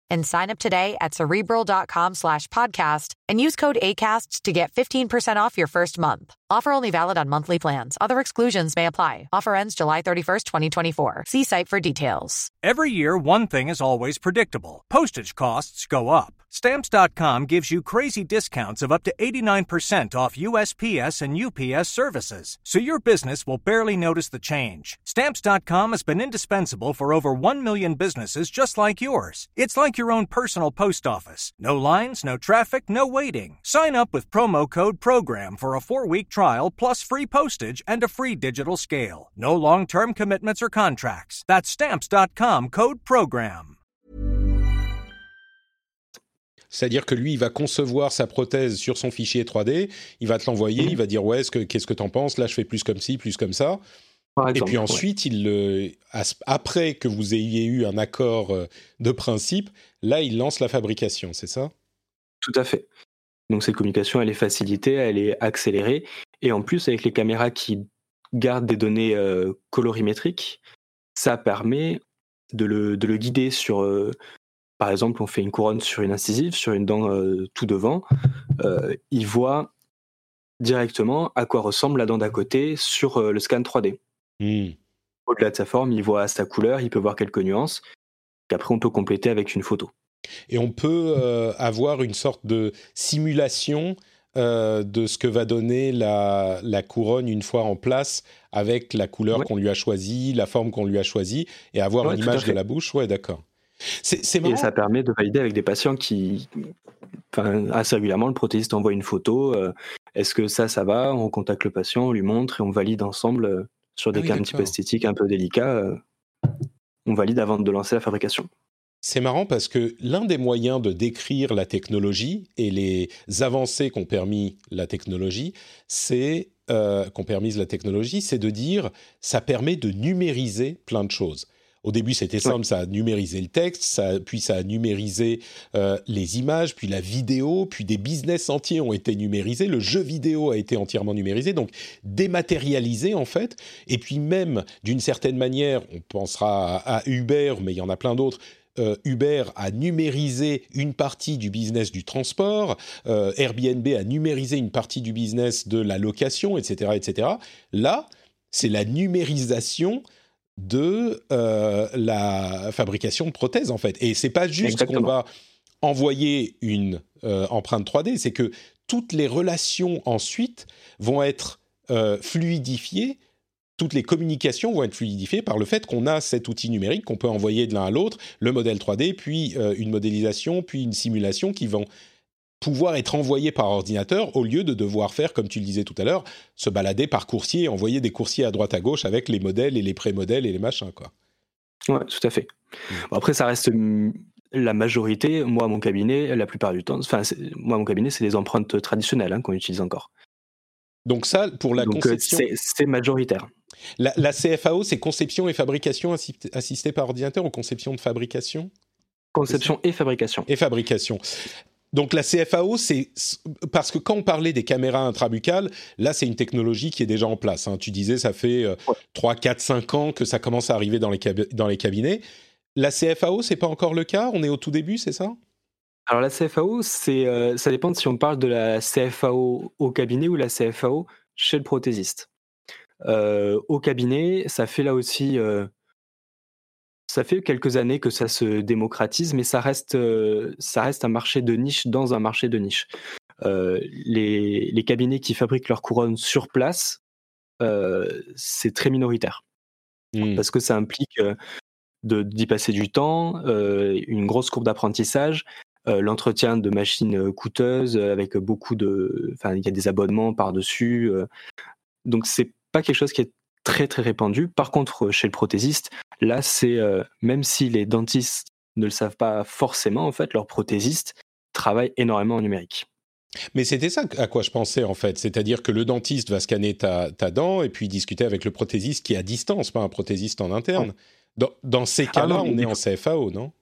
Speaker 3: and sign up today at cerebral.com slash podcast and use code ACasts to get 15% off your first month. Offer only valid on monthly plans. Other exclusions may apply. Offer ends July 31st, 2024. See site for details.
Speaker 4: Every year, one thing is always predictable postage costs go up. Stamps.com gives you crazy discounts of up to 89% off USPS and UPS services, so your business will barely notice the change. Stamps.com has been indispensable for over 1 million businesses just like yours. It's like your own personal post office. No lines, no traffic, no waiting. Sign up with promo code PROGRAM for a four week trial plus free postage and a free digital scale. No long term commitments or contracts. That's Stamps.com code PROGRAM.
Speaker 1: C'est-à-dire que lui, il va concevoir sa prothèse sur son fichier 3D, il va te l'envoyer, il va dire ouais, qu'est-ce que t'en penses? Là, je fais plus comme ci, plus comme ça. Et puis ensuite, il après que vous ayez eu un accord euh, de principe, là, il lance la fabrication, c'est ça?
Speaker 2: Tout à fait. Donc cette communication, elle est facilitée, elle est accélérée. Et en plus, avec les caméras qui gardent des données euh, colorimétriques, ça permet de le, de le guider sur... euh, par exemple, on fait une couronne sur une incisive, sur une dent euh, tout devant. il voit directement à quoi ressemble la dent d'à côté sur le scan 3D.
Speaker 1: Hmm.
Speaker 2: Au-delà de sa forme, il voit sa couleur, il peut voir quelques nuances. Qu'après, on peut compléter avec une photo.
Speaker 1: Et on peut euh, avoir une sorte de simulation euh, de ce que va donner la, la couronne une fois en place avec la couleur
Speaker 2: Ouais.
Speaker 1: qu'on lui a choisie, la forme qu'on lui a choisie, et avoir
Speaker 2: Ouais,
Speaker 1: une image de la bouche. Ouais, d'accord. C'est.
Speaker 2: Et ça permet de valider avec des patients qui, enfin, assez régulièrement, le prothésiste envoie une photo. euh, Est-ce que ça, ça va? On contacte le patient, on lui montre et on valide ensemble sur des
Speaker 1: Ah oui,
Speaker 2: cas un petit peu esthétiques, un peu délicats. On valide avant de lancer la fabrication.
Speaker 1: C'est marrant parce que l'un des moyens de décrire la technologie et les avancées qu'ont permis la technologie, c'est euh, permise la technologie, c'est de dire ça permet de numériser plein de choses. Au début, c'était simple, ça a numérisé le texte, ça, puis ça a numérisé euh, les images, puis la vidéo, puis des business entiers ont été numérisés, le jeu vidéo a été entièrement numérisé, donc dématérialisé en fait. Et puis même, d'une certaine manière, on pensera à, à Uber, mais il y en a plein d'autres, euh, Uber a numérisé une partie du business du transport, euh, Airbnb a numérisé une partie du business de la location, etc., etc. Là, c'est la numérisation de euh, la fabrication de prothèses en fait. Et c'est pas juste qu'on va envoyer une euh, empreinte 3D, c'est que toutes les relations ensuite vont être euh, fluidifiées toutes les communications vont être fluidifiées par le fait qu'on a cet outil numérique qu'on peut envoyer de l'un à l'autre, le modèle 3D, puis une modélisation, puis une simulation qui vont pouvoir être envoyées par ordinateur au lieu de devoir faire, comme tu le disais tout à l'heure, se balader par coursier et envoyer des coursiers à droite à gauche avec les modèles et les pré-modèles et les machins, quoi.
Speaker 2: Ouais, tout à fait. Bon, après, ça reste hum, la majorité. Moi, mon cabinet, la plupart du temps, enfin, moi, mon cabinet, c'est les empreintes traditionnelles hein, qu'on utilise encore.
Speaker 1: Donc ça, pour la
Speaker 2: Donc, euh,
Speaker 1: conception,
Speaker 2: c'est majoritaire.
Speaker 1: la, la CFAO, c'est conception et fabrication assi- assistée par ordinateur ou conception de fabrication?
Speaker 2: Conception et fabrication.
Speaker 1: et fabrication. Donc la CFAO, c'est parce que quand on parlait des caméras intrabuccales, là c'est une technologie qui est déjà en place. hein. Tu disais ça fait euh, 3, 4, 5 ans que ça commence à arriver dans les, cabi- dans les cabinets. La CFAO, c'est pas encore le cas? On est au tout début, c'est ça?
Speaker 2: Alors la CFAO, c'est, euh, ça dépend de si on parle de la CFAO au cabinet ou la CFAO chez le prothésiste. au cabinet, ça fait là aussi ça fait quelques années que ça se démocratise, mais ça reste, ça reste un marché de niche dans un marché de niche. les, les, cabinets qui fabriquent leurs couronnes sur place, c'est très minoritaire. Mmh. Parce que ça implique d'y passer du temps, une grosse courbe d'apprentissage, l'entretien de machines coûteuses avec beaucoup de. Enfin, il y a des abonnements par-dessus. donc, c'est pas quelque chose qui est très très répandu. Par contre, chez le prothésiste, là, c'est même si les dentistes ne le savent pas forcément, en fait, leur prothésiste travaille énormément en numérique.
Speaker 1: Mais c'était ça à quoi je pensais en fait, c'est-à-dire que le dentiste va scanner ta, dent et puis discuter avec le prothésiste qui est à distance, pas un prothésiste en interne. Dans, ces ah cas-là, on est en CFAO, non?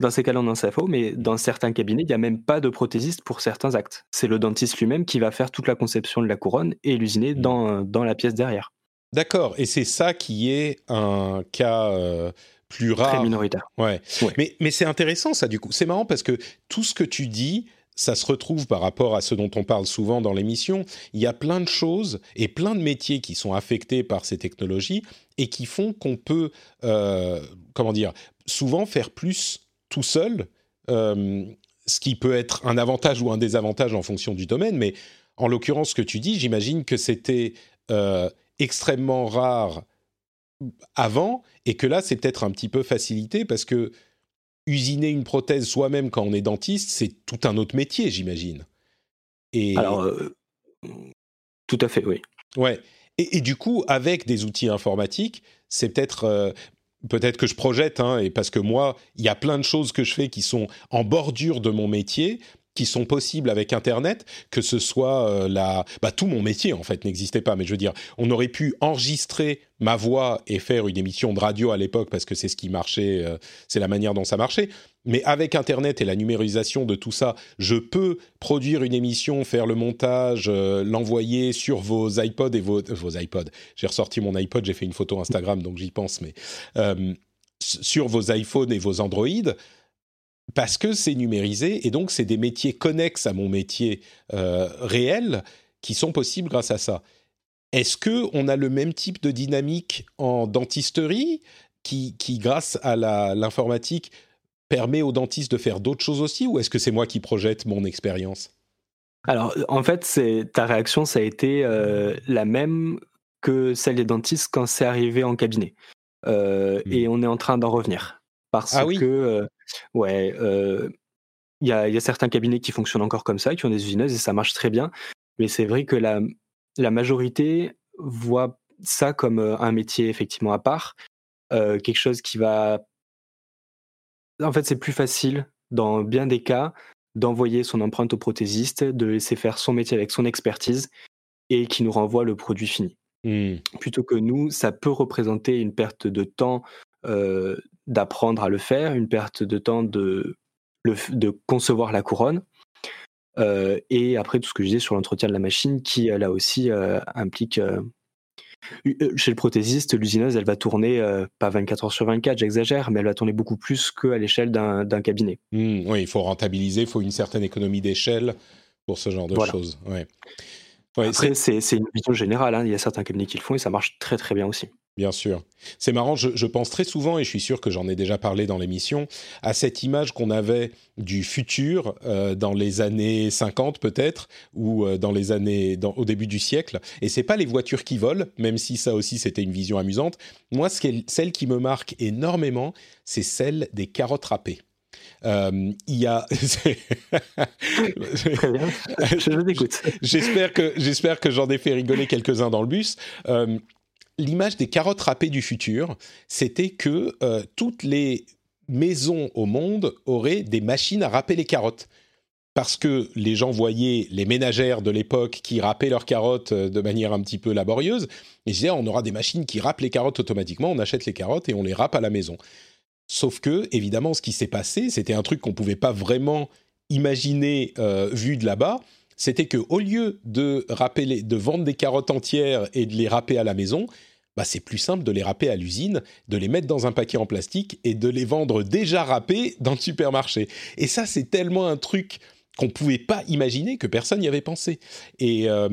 Speaker 2: Dans ces cas-là, on est en CFAO, mais dans certains cabinets, il n'y a même pas de prothésiste pour certains actes. C'est le dentiste lui-même qui va faire toute la conception de la couronne et l'usiner mmh. dans, dans la pièce derrière.
Speaker 1: D'accord, et c'est ça qui est un cas euh, plus rare.
Speaker 2: Très minoritaire.
Speaker 1: Ouais. Mais, mais c'est intéressant ça du coup. C'est marrant parce que tout ce que tu dis, ça se retrouve par rapport à ce dont on parle souvent dans l'émission. Il y a plein de choses et plein de métiers qui sont affectés par ces technologies et qui font qu'on peut, euh, comment dire, souvent faire plus tout seul, euh, ce qui peut être un avantage ou un désavantage en fonction du domaine. Mais en l'occurrence, ce que tu dis, j'imagine que c'était extrêmement rare avant et que là, c'est peut-être un petit peu facilité parce que usiner une prothèse soi-même quand on est dentiste, c'est tout un autre métier, j'imagine.
Speaker 2: Et... Alors, euh, tout à fait, oui.
Speaker 1: Ouais. Et, du coup, avec des outils informatiques, c'est peut-être euh, peut-être que je projette, hein, et parce que moi, il y a plein de choses que je fais qui sont en bordure de mon métier, qui sont possibles avec Internet, que ce soit euh, la, bah, tout mon métier en fait n'existait pas. Mais je veux dire, on aurait pu enregistrer ma voix et faire une émission de radio à l'époque parce que c'est ce qui marchait, euh, c'est la manière dont ça marchait. Mais avec Internet et la numérisation de tout ça, je peux produire une émission, faire le montage, euh, l'envoyer sur vos iPods et vos, vos iPods. J'ai ressorti mon iPod, j'ai fait une photo Instagram, donc j'y pense, mais sur vos iPhones et vos Android parce que c'est numérisé et donc c'est des métiers connexes à mon métier euh, réel qui sont possibles grâce à ça. Est-ce que on a le même type de dynamique en dentisterie qui, qui grâce à l'informatique, permet aux dentistes de faire d'autres choses aussi ou est-ce que c'est moi qui projette mon expérience?
Speaker 2: Alors, en fait, ta réaction, ça a été euh, la même que celle des dentistes quand c'est arrivé en cabinet. Euh, hmm. Et on est en train d'en revenir. Parce ah que Ouais, il y, a, certains cabinets qui fonctionnent encore comme ça, qui ont des usineuses et ça marche très bien. Mais c'est vrai que la, la majorité voit ça comme un métier effectivement à part, quelque chose qui va. En fait, c'est plus facile dans bien des cas d'envoyer son empreinte au prothésiste, de laisser faire son métier avec son expertise et qui nous renvoie le produit fini. Mmh. Plutôt que nous, ça peut représenter une perte de temps d'apprendre à le faire, une perte de temps de, de concevoir la couronne. et après, tout ce que je disais sur l'entretien de la machine, qui là aussi implique. chez le prothésiste, l'usineuse, elle va tourner pas 24 heures sur 24, j'exagère, mais elle va tourner beaucoup plus qu'à l'échelle d'un cabinet.
Speaker 1: Mmh, oui, il faut rentabiliser, il faut une certaine économie d'échelle pour ce genre de choses. Ouais.
Speaker 2: Après, c'est une vision générale. Hein. Il y a certains cabinets qui le font et ça marche très très bien aussi.
Speaker 1: Bien sûr. C'est marrant, je, pense très souvent, et je suis sûr que j'en ai déjà parlé dans l'émission, à cette image qu'on avait du futur euh, dans les années 50 peut-être, ou euh, dans les années, au début du siècle. Et c'est pas les voitures qui volent, même si ça aussi c'était une vision amusante. Moi, ce celle qui me marque énormément, c'est celle des carottes râpées. Euh, il y a. J'espère que j'espère que j'en ai fait rigoler quelques-uns dans le bus. Euh, l'image des carottes râpées du futur, c'était que euh, toutes les maisons au monde auraient des machines à râper les carottes. Parce que les gens voyaient les ménagères de l'époque qui râpaient leurs carottes de manière un petit peu laborieuse. Et disais, on aura des machines qui râpent les carottes automatiquement, on achète les carottes et on les râpe à la maison. Sauf que, évidemment, ce qui s'est passé, c'était un truc qu'on ne pouvait pas vraiment imaginer euh, vu de là-bas. C'était que au lieu de, de vendre des carottes entières et de les râper à la maison, bah c'est plus simple de les râper à l'usine, de les mettre dans un paquet en plastique et de les vendre déjà râpés dans le supermarché. Et ça, c'est tellement un truc qu'on pouvait pas imaginer, que personne n'y avait pensé. Et euh,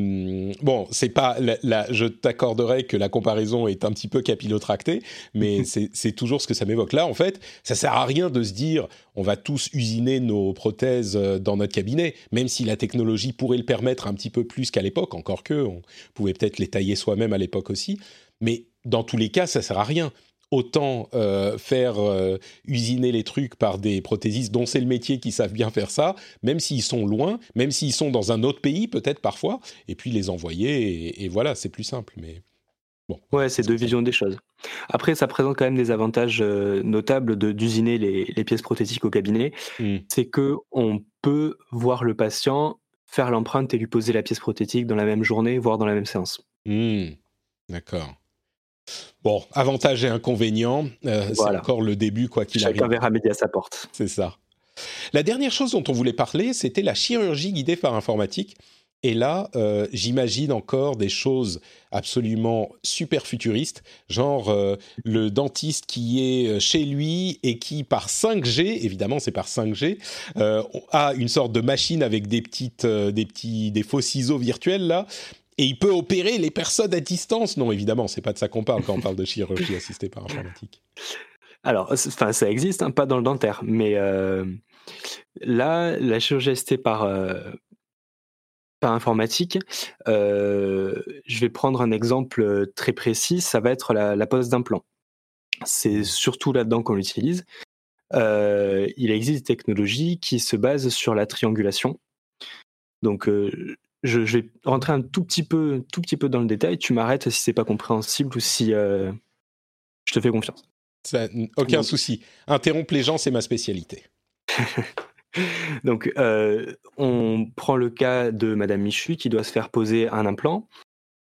Speaker 1: bon, c'est pas, la, je t'accorderai que la comparaison est un petit peu capillotractée, mais c'est toujours ce que ça m'évoque. Là, en fait, ça sert à rien de se dire, on va tous usiner nos prothèses euh, dans notre cabinet, même si la technologie pourrait le permettre un petit peu plus qu'à l'époque, encore que on pouvait peut-être les tailler soi-même à l'époque aussi. Mais dans tous les cas, ça sert à rien autant euh, faire euh, usiner les trucs par des prothésistes dont c'est le métier qui savent bien faire ça, même s'ils sont loin, même s'ils sont dans un autre pays peut-être parfois, et puis les envoyer, et, voilà, c'est plus simple. Mais
Speaker 2: bon. Ouais, c'est deux visions des choses. Après, ça présente quand même des avantages euh, notables d'usiner les, pièces prothétiques au cabinet. Hmm. C'est que on peut voir le patient faire l'empreinte et lui poser la pièce prothétique dans la même journée, voire dans la même séance.
Speaker 1: Hmm. D'accord. Bon, avantages et inconvénients, euh, c'est encore le début, quoi qu'il arrive.
Speaker 2: Chacun verra midi à sa porte.
Speaker 1: C'est ça. La dernière chose dont on voulait parler, c'était la chirurgie guidée par informatique. Et là, euh, j'imagine encore des choses absolument super futuristes, genre euh, le dentiste qui est chez lui et qui, par 5G, évidemment c'est par 5G, a une sorte de machine avec des petites, des petits, des faux ciseaux virtuels là, et il peut opérer les personnes à distance. Non, évidemment, c'est pas de ça qu'on parle quand on parle de chirurgie assistée par informatique.
Speaker 2: Alors, enfin, ça existe, hein, pas dans le dentaire, mais euh, là, la chirurgie assistée par, euh, par informatique, euh, je vais prendre un exemple très précis, ça va être la, pose d'implant. C'est surtout là-dedans qu'on l'utilise. il existe des technologies qui se basent sur la triangulation. Donc, je, vais rentrer un tout petit peu, tout petit peu dans le détail. Tu m'arrêtes si c'est pas compréhensible ou si euh, je te fais confiance.
Speaker 1: aucun souci. Interrompre les gens, c'est ma spécialité.
Speaker 2: Donc, euh, on prend le cas de Madame Michu qui doit se faire poser un implant.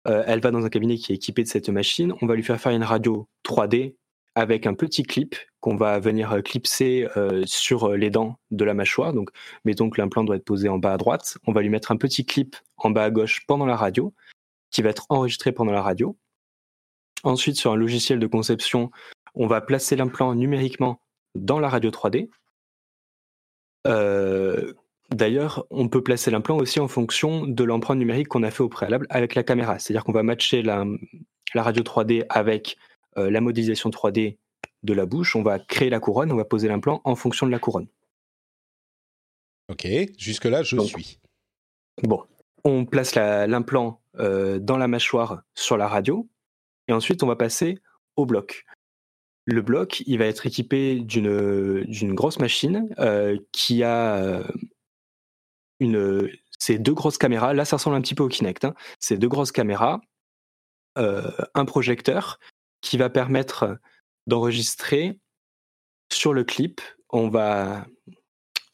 Speaker 2: Euh, elle va dans un cabinet qui est équipé de cette machine. On va lui faire faire une radio 3D avec un petit clip qu'on va venir euh, clipser euh, sur euh, les dents de la mâchoire. Donc, mettons que l'implant doit être posé en bas à droite. On va lui mettre un petit clip en bas à gauche pendant la radio, qui va être enregistré pendant la radio. Ensuite, sur un logiciel de conception, on va placer l'implant numériquement dans la radio 3D. D'ailleurs, on peut placer l'implant aussi en fonction de l'empreinte numérique qu'on a fait au préalable avec la caméra. C'est-à-dire qu'on va matcher la, la radio 3D avec euh, la modélisation 3D de la bouche, on va créer la couronne, on va poser l'implant en fonction de la couronne.
Speaker 1: Ok, jusque-là, je suis.
Speaker 2: Bon, on place l'implant euh, dans la mâchoire sur la radio, et ensuite on va passer au bloc. Le bloc, il va être équipé d'une grosse machine euh, qui a une, ces deux grosses caméras. Là, ça ressemble un petit peu au Kinect. Hein. Ces deux grosses caméras, un projecteur qui va permettre d'enregistrer sur le clip. On va,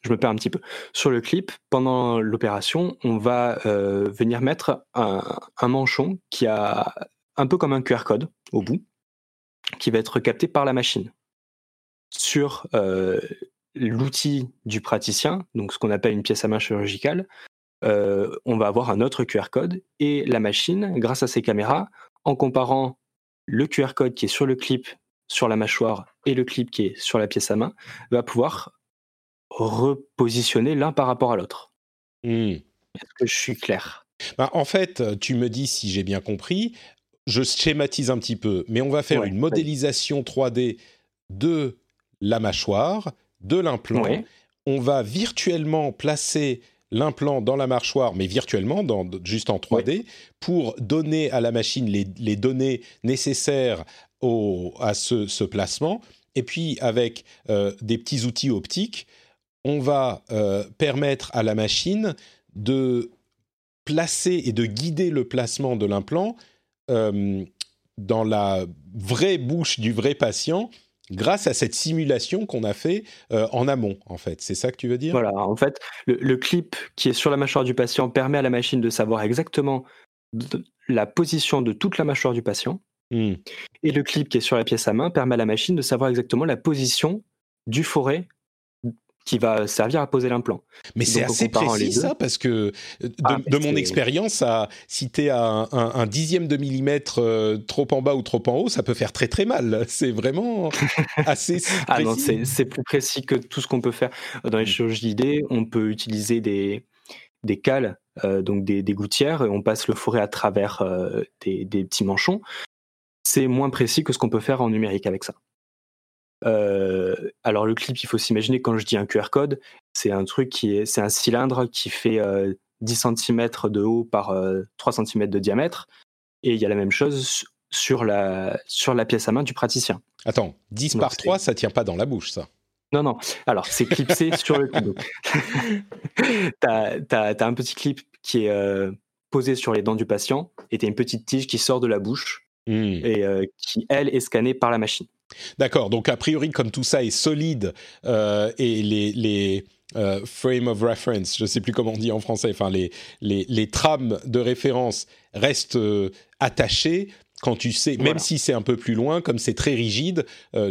Speaker 2: je me perds un petit peu. Sur le clip, pendant l'opération, on va euh, venir mettre un, manchon qui a un peu comme un QR code au bout, qui va être capté par la machine sur euh, l'outil du praticien, donc ce qu'on appelle une pièce à main chirurgicale. Euh, on va avoir un autre QR code et la machine, grâce à ses caméras, en comparant le QR code qui est sur le clip sur la mâchoire et le clip qui est sur la pièce à main va pouvoir repositionner l'un par rapport à l'autre. Hmm. Est-ce que je suis clair?
Speaker 1: Bah, En fait, tu me dis si j'ai bien compris, je schématise un petit peu, mais on va faire une modélisation 3D de la mâchoire, de l'implant. On va virtuellement placer l'implant dans la mâchoire, mais virtuellement, dans, juste en 3D, pour donner à la machine les, données nécessaires au, à ce, placement. Et puis, avec euh, des petits outils optiques, on va euh, permettre à la machine de placer et de guider le placement de l'implant euh, dans la vraie bouche du vrai patient grâce à cette simulation qu'on a fait euh, en amont, en fait. C'est ça que tu veux dire?
Speaker 2: Voilà, en fait, le, clip qui est sur la mâchoire du patient permet à la machine de savoir exactement la position de toute la mâchoire du patient. Hmm. Et le clip qui est sur la pièce à main permet à la machine de savoir exactement la position du forêt qui va servir à poser l'implant.
Speaker 1: Mais c'est assez précis ça, parce que de, ah, mon expérience, si tu es à un, dixième de millimètre euh, trop en bas ou trop en haut, ça peut faire très très mal. C'est vraiment assez précis.
Speaker 2: ah non, c'est plus précis que tout ce qu'on peut faire. Dans les mm. chirurgies d'idées, on peut utiliser des, des cales, euh, donc des, gouttières, et on passe le fourré à travers euh, des, des petits manchons. C'est moins précis que ce qu'on peut faire en numérique avec ça. Euh, alors le clip, il faut s'imaginer quand je dis un QR code, c'est un truc qui est, c'est un cylindre qui fait 10 euh, cm de haut par 3 euh, cm de diamètre, et il y a la même chose sur la sur la pièce à main du praticien.
Speaker 1: Attends, 10 par 3, ça tient pas dans la bouche, ça.
Speaker 2: Non, non. Alors, c'est clipsé sur le clip. t'as, as, un petit clip qui est posé sur les dents du patient et t'as une petite tige qui sort de la bouche mmh. et qui, elle, est scannée par la machine.
Speaker 1: D'accord, donc a priori, comme tout ça est solide euh, et les, les euh, frame of reference, je ne sais plus comment on dit en français, enfin les, les, les trames de référence restent euh, attachées, quand tu sais, même si c'est un peu plus loin, comme c'est très rigide,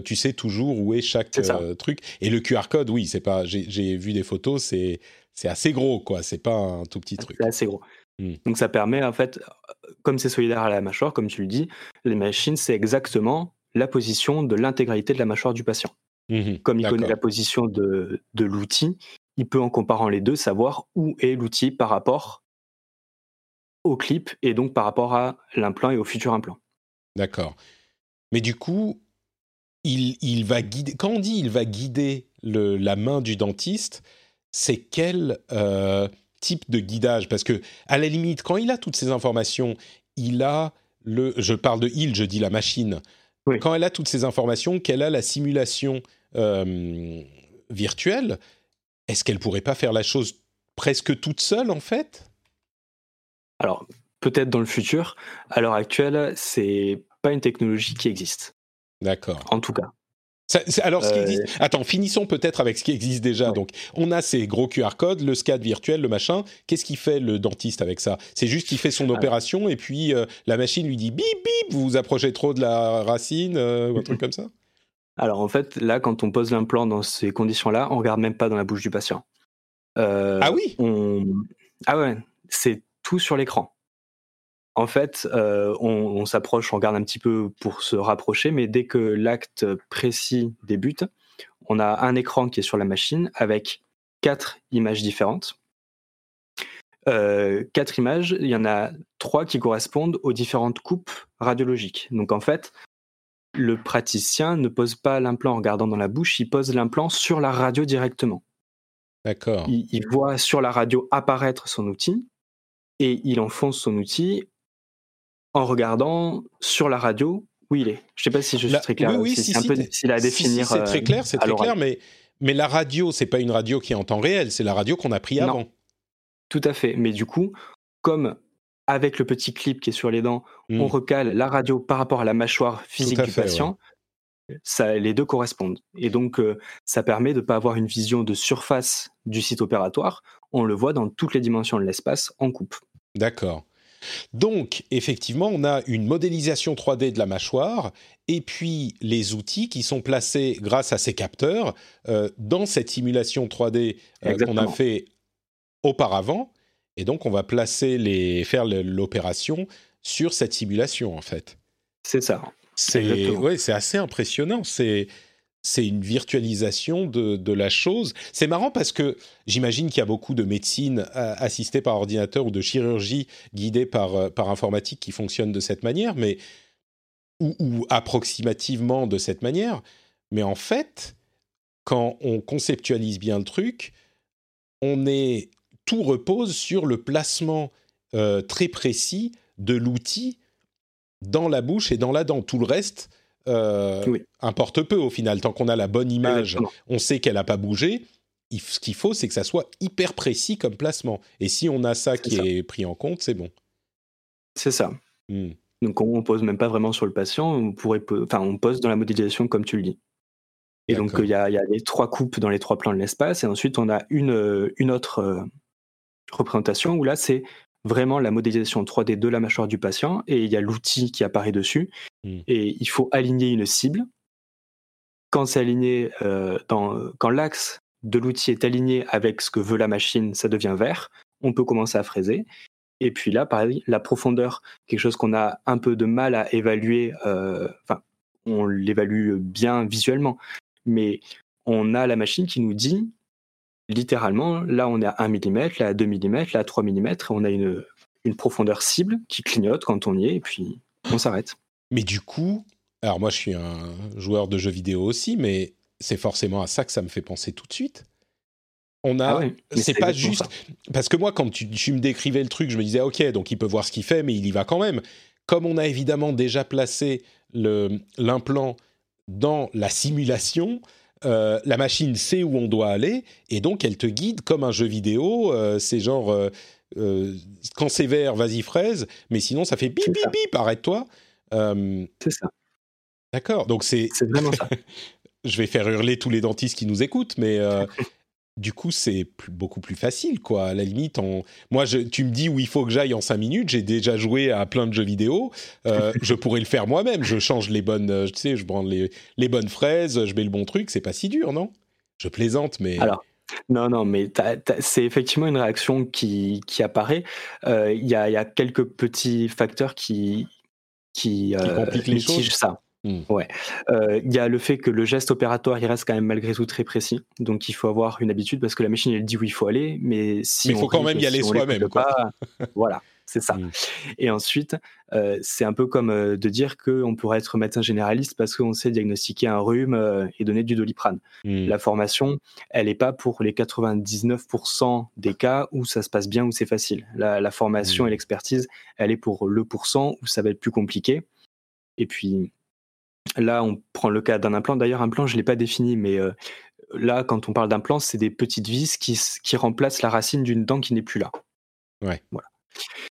Speaker 1: tu sais toujours où est chaque truc. Et le QR code, oui, c'est pas. J'ai vu des photos, c'est c'est assez gros, quoi. C'est pas un tout petit truc.
Speaker 2: C'est assez gros. Hmm. Donc ça permet en fait, comme c'est solidaire à la mâchoire, comme tu le dis, les machines, c'est exactement la position de l'intégralité de la mâchoire du patient. Mmh Comme il connaît la position de, l'outil, il peut en comparant les deux savoir où est l'outil par rapport au clip et donc par rapport à l'implant et au futur implant.
Speaker 1: D'accord. Mais du coup, il, va guider. Quand on dit il va guider la main du dentiste, c'est quel euh, type de guidage? Parce que à la limite, quand il a toutes ces informations, il a le. Je parle de il, je dis la machine. Quand elle a toutes ces informations, qu'elle a la simulation euh, virtuelle, est-ce qu'elle pourrait pas faire la chose presque toute seule en fait?
Speaker 2: Alors peut-être dans le futur. À l'heure actuelle, c'est pas une technologie qui existe.
Speaker 1: D'accord.
Speaker 2: En tout cas
Speaker 1: alors, ce qui existe. Euh, Attends, finissons peut-être avec ce qui existe déjà. Donc, on a ces gros QR codes, le SCAD virtuel, le machin. Qu'est-ce qu'il fait le dentiste avec ça? C'est juste qu'il fait son opération et puis euh, la machine lui dit bip bip, vous vous approchez trop de la racine euh, ou un truc comme ça?
Speaker 2: Alors, en fait, là, quand on pose l'implant dans ces conditions-là, on regarde même pas dans la bouche du patient.
Speaker 1: ah oui?
Speaker 2: Ah ouais, c'est tout sur l'écran en fait, euh, on, s'approche, on regarde un petit peu pour se rapprocher, mais dès que l'acte précis débute, on a un écran qui est sur la machine avec quatre images différentes. Euh, quatre images, il y en a trois qui correspondent aux différentes coupes radiologiques. Donc en fait, le praticien ne pose pas l'implant en regardant dans la bouche, il pose l'implant sur la radio directement.
Speaker 1: D'accord.
Speaker 2: il, voit sur la radio apparaître son outil et il enfonce son outil en regardant sur la radio où il est. Je ne sais pas si je suis très clair.
Speaker 1: Oui, oui,
Speaker 2: c'est un peu difficile à définir.
Speaker 1: c'est très clair, c'est très clair, mais, mais la radio, c'est pas une radio qui est en temps réel, c'est la radio qu'on a pris avant.
Speaker 2: Tout à fait. Mais du coup, comme avec le petit clip qui est sur les dents, on hmm. recale la radio par rapport à la mâchoire physique du patient, ça, les deux correspondent. Et donc, euh, ça permet de ne pas avoir une vision de surface du site opératoire. On le voit dans toutes les dimensions de l'espace en coupe.
Speaker 1: D'accord. Donc, effectivement, on a une modélisation 3D de la mâchoire et puis les outils qui sont placés grâce à ces capteurs euh, dans cette simulation 3D euh, qu'on a fait auparavant. Et donc, on va placer les, faire l'opération sur cette simulation, en fait.
Speaker 2: C'est ça.
Speaker 1: C'est ouais, assez impressionnant. C'est c'est une virtualisation de, la chose. C'est marrant parce que j'imagine qu'il y a beaucoup de médecine euh, assistée par ordinateur ou de chirurgie guidée par, euh, par informatique qui fonctionnent de cette manière, mais ou, approximativement de cette manière. Mais en fait, quand on conceptualise bien le truc, on est tout repose sur le placement euh, très précis de l'outil dans la bouche et dans la dent. Tout le reste euh, importe peu au final. Tant qu'on a la bonne image, on sait qu'elle n'a pas bougé. Ce qu'il faut, c'est que ça soit hyper précis comme placement. Et si on a ça qui est pris en compte, c'est bon.
Speaker 2: C'est ça. Hmm. Donc on ne pose même pas vraiment sur le patient, on, pourrait, enfin, on pose dans la modélisation comme tu le dis. Et donc il y, a, les trois coupes dans les trois plans de l'espace, et ensuite on a une, une autre euh, représentation où là c'est vraiment la modélisation 3D de la mâchoire du patient et il y a l'outil qui apparaît dessus. Hmm. Et il faut aligner une cible. Quand c'est aligné, euh, dans, quand l'axe de l'outil est aligné avec ce que veut la machine, ça devient vert. On peut commencer à fraiser. Et puis là, pareil, la profondeur, quelque chose qu'on a un peu de mal à évaluer. Euh, enfin, on l'évalue bien visuellement, mais on a la machine qui nous dit littéralement, là on est à 1 mm, là à 2 mm, là à 3 mm, on a une, une profondeur cible qui clignote quand on y est, et puis on s'arrête.
Speaker 1: Mais du coup, alors moi je suis un joueur de jeux vidéo aussi, mais c'est forcément à ça que ça me fait penser tout de suite. On a, ah c'est pas juste parce que moi quand tu, me décrivais le truc, je me disais ok donc il peut voir ce qu'il fait, mais il y va quand même. Comme on a évidemment déjà placé l'implant dans la simulation, euh, la machine sait où on doit aller et donc elle te guide comme un jeu vidéo. Euh, c'est genre euh, quand c'est vert, vas-y fraise, mais sinon ça fait bip bip bip, arrête-toi.
Speaker 2: c'est ça.
Speaker 1: D'accord, donc c'est.
Speaker 2: C'est vraiment ça.
Speaker 1: je vais faire hurler tous les dentistes qui nous écoutent, mais du coup, c'est beaucoup plus facile, quoi. À la limite, moi, tu me dis où il faut que j'aille en 5 minutes. J'ai déjà joué à plein de jeux vidéo. Euh, je pourrais le faire moi-même. Je change les bonnes, euh, tu sais, je prends les, bonnes fraises, je mets le bon truc. C'est pas si dur, non? Je plaisante, mais.
Speaker 2: Alors. Non, non, mais c'est effectivement une réaction qui, apparaît. Euh, il y, a, quelques petits facteurs qui, qui,
Speaker 1: qui compliquent les choses.
Speaker 2: Ça. Mmh. Ouais. Euh, il y a le fait que le geste opératoire, il reste quand même malgré tout très précis. Donc il faut avoir une habitude parce que la machine, elle dit où il faut aller, mais si
Speaker 1: il faut quand même y aller soi-même.
Speaker 2: voilà, c'est ça. Mmh. Et ensuite, euh, c'est un peu comme euh, de dire qu'on pourrait être médecin généraliste parce qu'on sait diagnostiquer un rhume et donner du doliprane. Mmh. La formation, elle n'est pas pour les 99% des cas où ça se passe bien, où c'est facile. La, la formation et l'expertise, elle est pour le pourcent où ça va être plus compliqué. Et puis, Là, on prend le cas d'un implant. D'ailleurs, un plan, je ne l'ai pas défini, mais euh, là, quand on parle d'implant, c'est des petites vis qui, qui remplacent la racine d'une dent qui n'est plus là.
Speaker 1: Ouais.
Speaker 2: Voilà.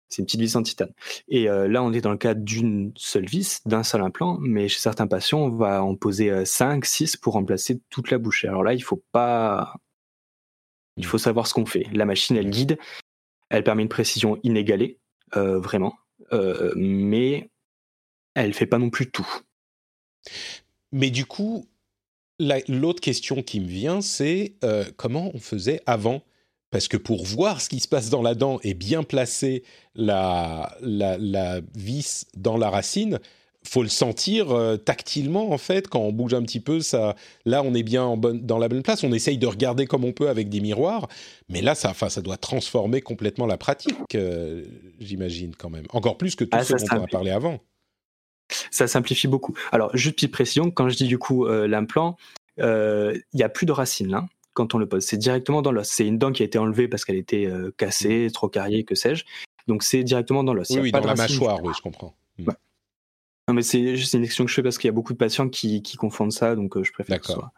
Speaker 2: C'est une petite vis en titane. Et euh, là, on est dans le cas d'une seule vis, d'un seul implant, mais chez certains patients, on va en poser 5, euh, 6 pour remplacer toute la bouche. Alors là, il faut pas. Il faut savoir ce qu'on fait. La machine, elle guide, elle permet une précision inégalée, vraiment, mais elle fait pas non plus tout.
Speaker 1: Mais du coup, l'autre question qui me vient, c'est euh, comment on faisait avant? Parce que pour voir ce qui se passe dans la dent et bien placer la, la, vis dans la racine, faut le sentir euh, tactilement en fait quand on bouge un petit peu ça là on est bien en bonne, dans la bonne place. On essaye de regarder comme on peut avec des miroirs mais là ça ça doit transformer complètement la pratique euh, j'imagine quand même. Encore plus que tout ah, ce dont on a parlé avant
Speaker 2: ça simplifie beaucoup. Alors, juste petite précision, quand je dis du coup euh, l'implant, euh, il n'y a plus de racines là quand on le pose. C'est directement dans l'os. C'est une dent qui a été enlevée parce qu'elle était euh, cassée, mmh. trop carriée, que sais-je. Donc c'est directement dans l'os.
Speaker 1: Oui, oui dans la mâchoire, oui, je comprends.
Speaker 2: Mmh. Non, mais c'est juste une question que je fais parce qu'il y a beaucoup de patients qui, confondent ça, donc je préfère que ce soit.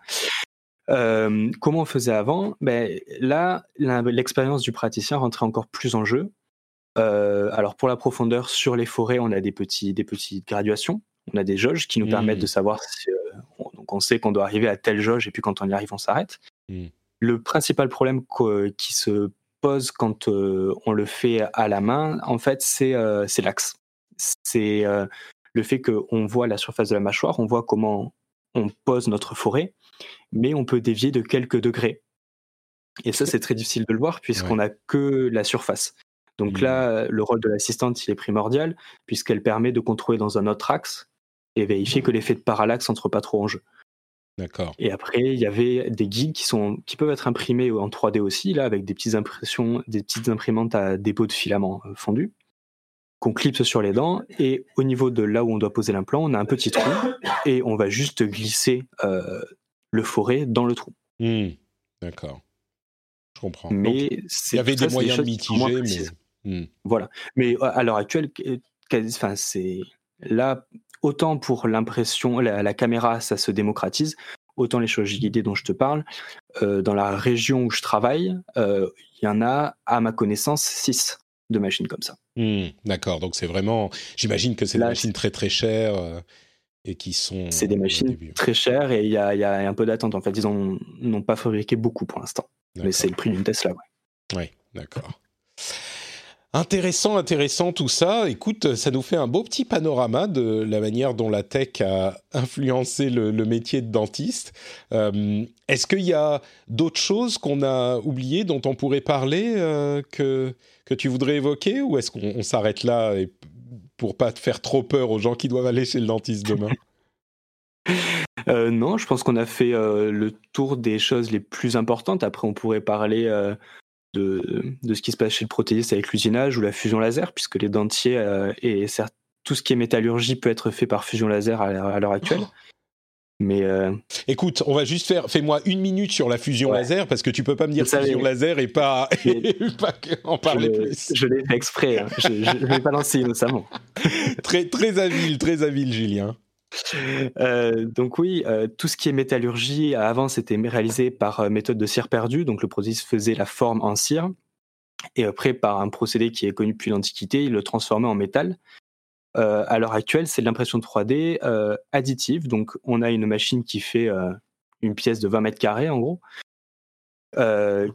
Speaker 2: comment on faisait avant? Ben, Là, l'expérience du praticien rentrait encore plus en jeu euh, alors pour la profondeur sur les forêts, on a des petits des petites graduations. On a des jauges qui nous permettent de mmh. savoir si euh, on, donc on sait qu'on doit arriver à telle jauge et puis quand on y arrive, on s'arrête. Mmh. Le principal problème qui se pose quand euh, on le fait à la main, en fait, c'est l'axe. C'est le fait qu'on voit la surface de la mâchoire, on voit comment on pose notre forêt, mais on peut dévier de quelques degrés. Et ça, c'est très difficile de le voir puisqu'on n'a que la surface. Donc mmh. là, le rôle de l'assistante, il est primordial, puisqu'elle permet de contrôler dans un autre axe et vérifier que l'effet de parallaxe n'entre pas trop en jeu.
Speaker 1: D'accord.
Speaker 2: Et après, il y avait des guides qui, sont, qui peuvent être imprimés en 3D aussi, là, avec des petites impressions, des petites imprimantes à dépôt de filaments euh, fondus, qu'on clipse sur les dents. Et au niveau de là où on doit poser l'implant, on a un petit trou et on va juste glisser euh, le forêt dans le trou.
Speaker 1: Mmh. D'accord. Je comprends.
Speaker 2: Mais
Speaker 1: il y avait des moyens mitigés, mais
Speaker 2: Mmh. Voilà. Mais à l'heure actuelle, enfin, c'est là autant pour l'impression, la, caméra, ça se démocratise, autant les chirurgies guidées dont je te parle, euh, dans la région où je travaille, euh, il y en a, à ma connaissance, 6 de machines comme ça.
Speaker 1: Mmh, d'accord, donc c'est vraiment, j'imagine que c'est des machines très très chères euh, et qui sont.
Speaker 2: C'est des machines très chères et il y a, y a, un peu d'attente. En fait, ils n'ont pas fabriqué beaucoup pour l'instant, mais c'est le prix d'une Tesla.
Speaker 1: Oui, ouais, d'accord. Intéressant, intéressant tout ça. Écoute, ça nous fait un beau petit panorama de la manière dont la tech a influencé le, métier de dentiste. Euh, est-ce qu'il y a d'autres choses qu'on a oubliées, dont on pourrait parler, euh, que, que tu voudrais évoquer, ou est-ce qu'on s'arrête là et, pour pas te faire trop peur aux gens qui doivent aller chez le dentiste demain?
Speaker 2: Euh, non, je pense qu'on a fait le tour des choses les plus importantes. Après, on pourrait parler de, de, ce qui se passe chez le prothésiste avec l'usinage ou la fusion laser, puisque les dentiers euh, et tout ce qui est métallurgie peut être fait par fusion laser à, l'heure actuelle. Oh. Mais euh,
Speaker 1: écoute, on va juste faire. Fais-moi une minute sur la fusion laser parce que tu peux pas me dire fusion laser et pas, pas en parler plus.
Speaker 2: Je l'ai fait exprès. Hein. je ne vais pas lancer innocemment.
Speaker 1: très très habile, très habile, Julien.
Speaker 2: Euh, donc oui, euh, tout ce qui est métallurgie, avant c'était réalisé par euh, méthode de cire perdue, donc le produit faisait la forme en cire, et après par un procédé qui est connu depuis l'Antiquité, il le transformait en métal. à l'heure actuelle, c'est de l'impression 3D additive, donc on a une machine qui fait une pièce de 20 mètres carrés en gros,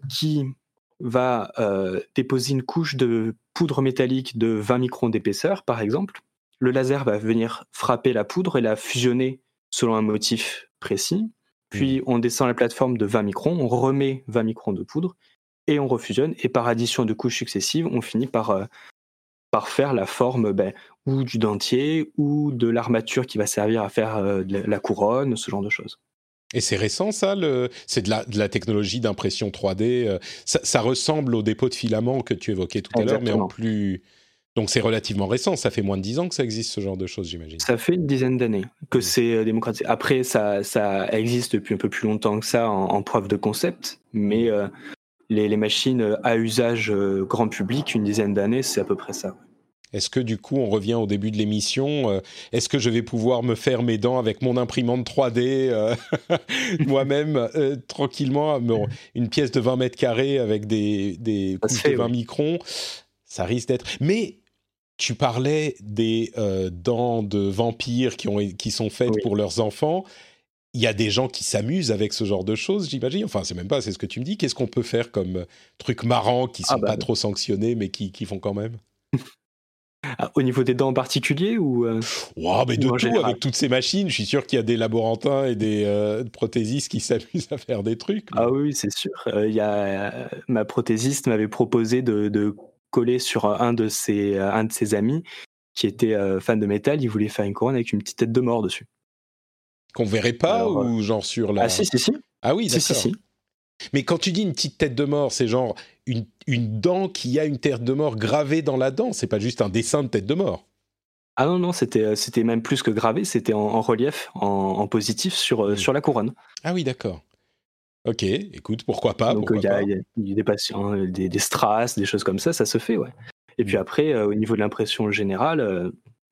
Speaker 2: qui va déposer une couche de poudre métallique de 20 microns d'épaisseur par exemple, le laser va venir frapper la poudre et la fusionner selon un motif précis. Puis mmh. on descend la plateforme de 20 microns, on remet 20 microns de poudre et on refusionne. Et par addition de couches successives, on finit par, euh, par faire la forme ben, ou du dentier ou de l'armature qui va servir à faire euh, la couronne, ce genre de choses.
Speaker 1: Et c'est récent ça, c'est de la, de la, technologie d'impression 3D. Euh, ça, ressemble au dépôt de filaments que tu évoquais tout à l'heure, mais en plus, donc c'est relativement récent, ça fait moins de dix ans que ça existe ce genre de choses, j'imagine.
Speaker 2: Ça fait une dizaine d'années que c'est euh, démocratique. Après, ça, ça existe depuis un peu plus longtemps que ça en, preuve de concept, mais euh, les, machines euh, à usage grand public, une dizaine d'années, c'est à peu près ça.
Speaker 1: Est-ce que du coup, on revient au début de l'émission, est-ce que je vais pouvoir me faire mes dents avec mon imprimante 3D moi-même, tranquillement, une pièce de 20 mètres carrés avec des, des couches de 20 microns ça risque d'être. Mais tu parlais des euh, dents de vampires qui, ont, qui sont faites pour leurs enfants. Il y a des gens qui s'amusent avec ce genre de choses, j'imagine. Enfin, c'est même pas, c'est ce que tu me dis. Qu'est-ce qu'on peut faire comme euh, trucs marrants qui sont ah, pas bah, trop sanctionnés, mais qui, qui font quand même?
Speaker 2: Ah, Au niveau des dents en particulier ou
Speaker 1: euh, mais de tout, avec toutes ces machines, je suis sûr qu'il y a des laborantins et des prothésistes qui s'amusent à faire des trucs.
Speaker 2: Ah oui, c'est sûr. Il y a, ma prothésiste m'avait proposé de, de collé sur un de ses, un de ses amis qui était euh, fan de métal, il voulait faire une couronne avec une petite tête de mort dessus.
Speaker 1: Qu'on verrait pas ou euh, genre sur la.
Speaker 2: Ah si, si, si.
Speaker 1: Ah oui, d'accord. Mais quand tu dis une petite tête de mort, c'est genre une, une, dent qui a une tête de mort gravée dans la dent, c'est pas juste un dessin de tête de mort.
Speaker 2: Ah non, non, c'était, euh, c'était même plus que gravé, c'était en, relief, en, en, positif sur, sur la couronne.
Speaker 1: Ah oui, d'accord. Ok, écoute, pourquoi pas
Speaker 2: Donc il y, a des patients, euh, des, strass, des choses comme ça, ça se fait, ouais. Et puis mmh. après, euh, au niveau de l'impression générale, euh,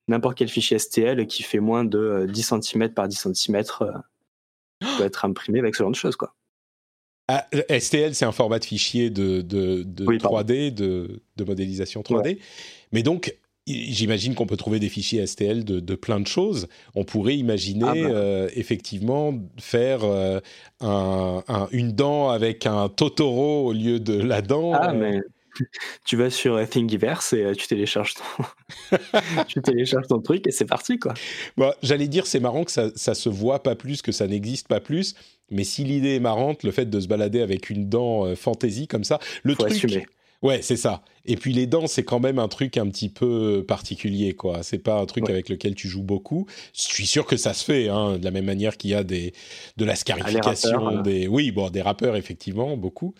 Speaker 2: n'importe quel fichier STL qui fait moins de 10 cm par 10 cm peut être imprimé avec ce genre de choses, quoi.
Speaker 1: Ah, STL, c'est un format de fichier de, de, 3D, de, de, modélisation 3D. Mais donc, J'imagine qu'on peut trouver des fichiers STL de, plein de choses. On pourrait imaginer ah bah. euh, effectivement faire euh, une dent avec un Totoro au lieu de la dent.
Speaker 2: Ah, euh. mais tu vas sur Thingiverse et tu télécharges ton, tu télécharges ton truc et c'est parti quoi.
Speaker 1: Bon, J'allais dire c'est marrant que ça, ça se voit pas plus, que ça n'existe pas plus. Mais si l'idée est marrante, le fait de se balader avec une dent fantasy comme ça, le truc. Assumer Ouais, c'est ça. Et puis les dents, c'est quand même un truc un petit peu particulier, quoi. C'est pas un truc avec lequel tu joues beaucoup. Je suis sûr que ça se fait, hein, de la même manière qu'il y a des de la scarification, des oui, bon, des rappeurs effectivement, beaucoup.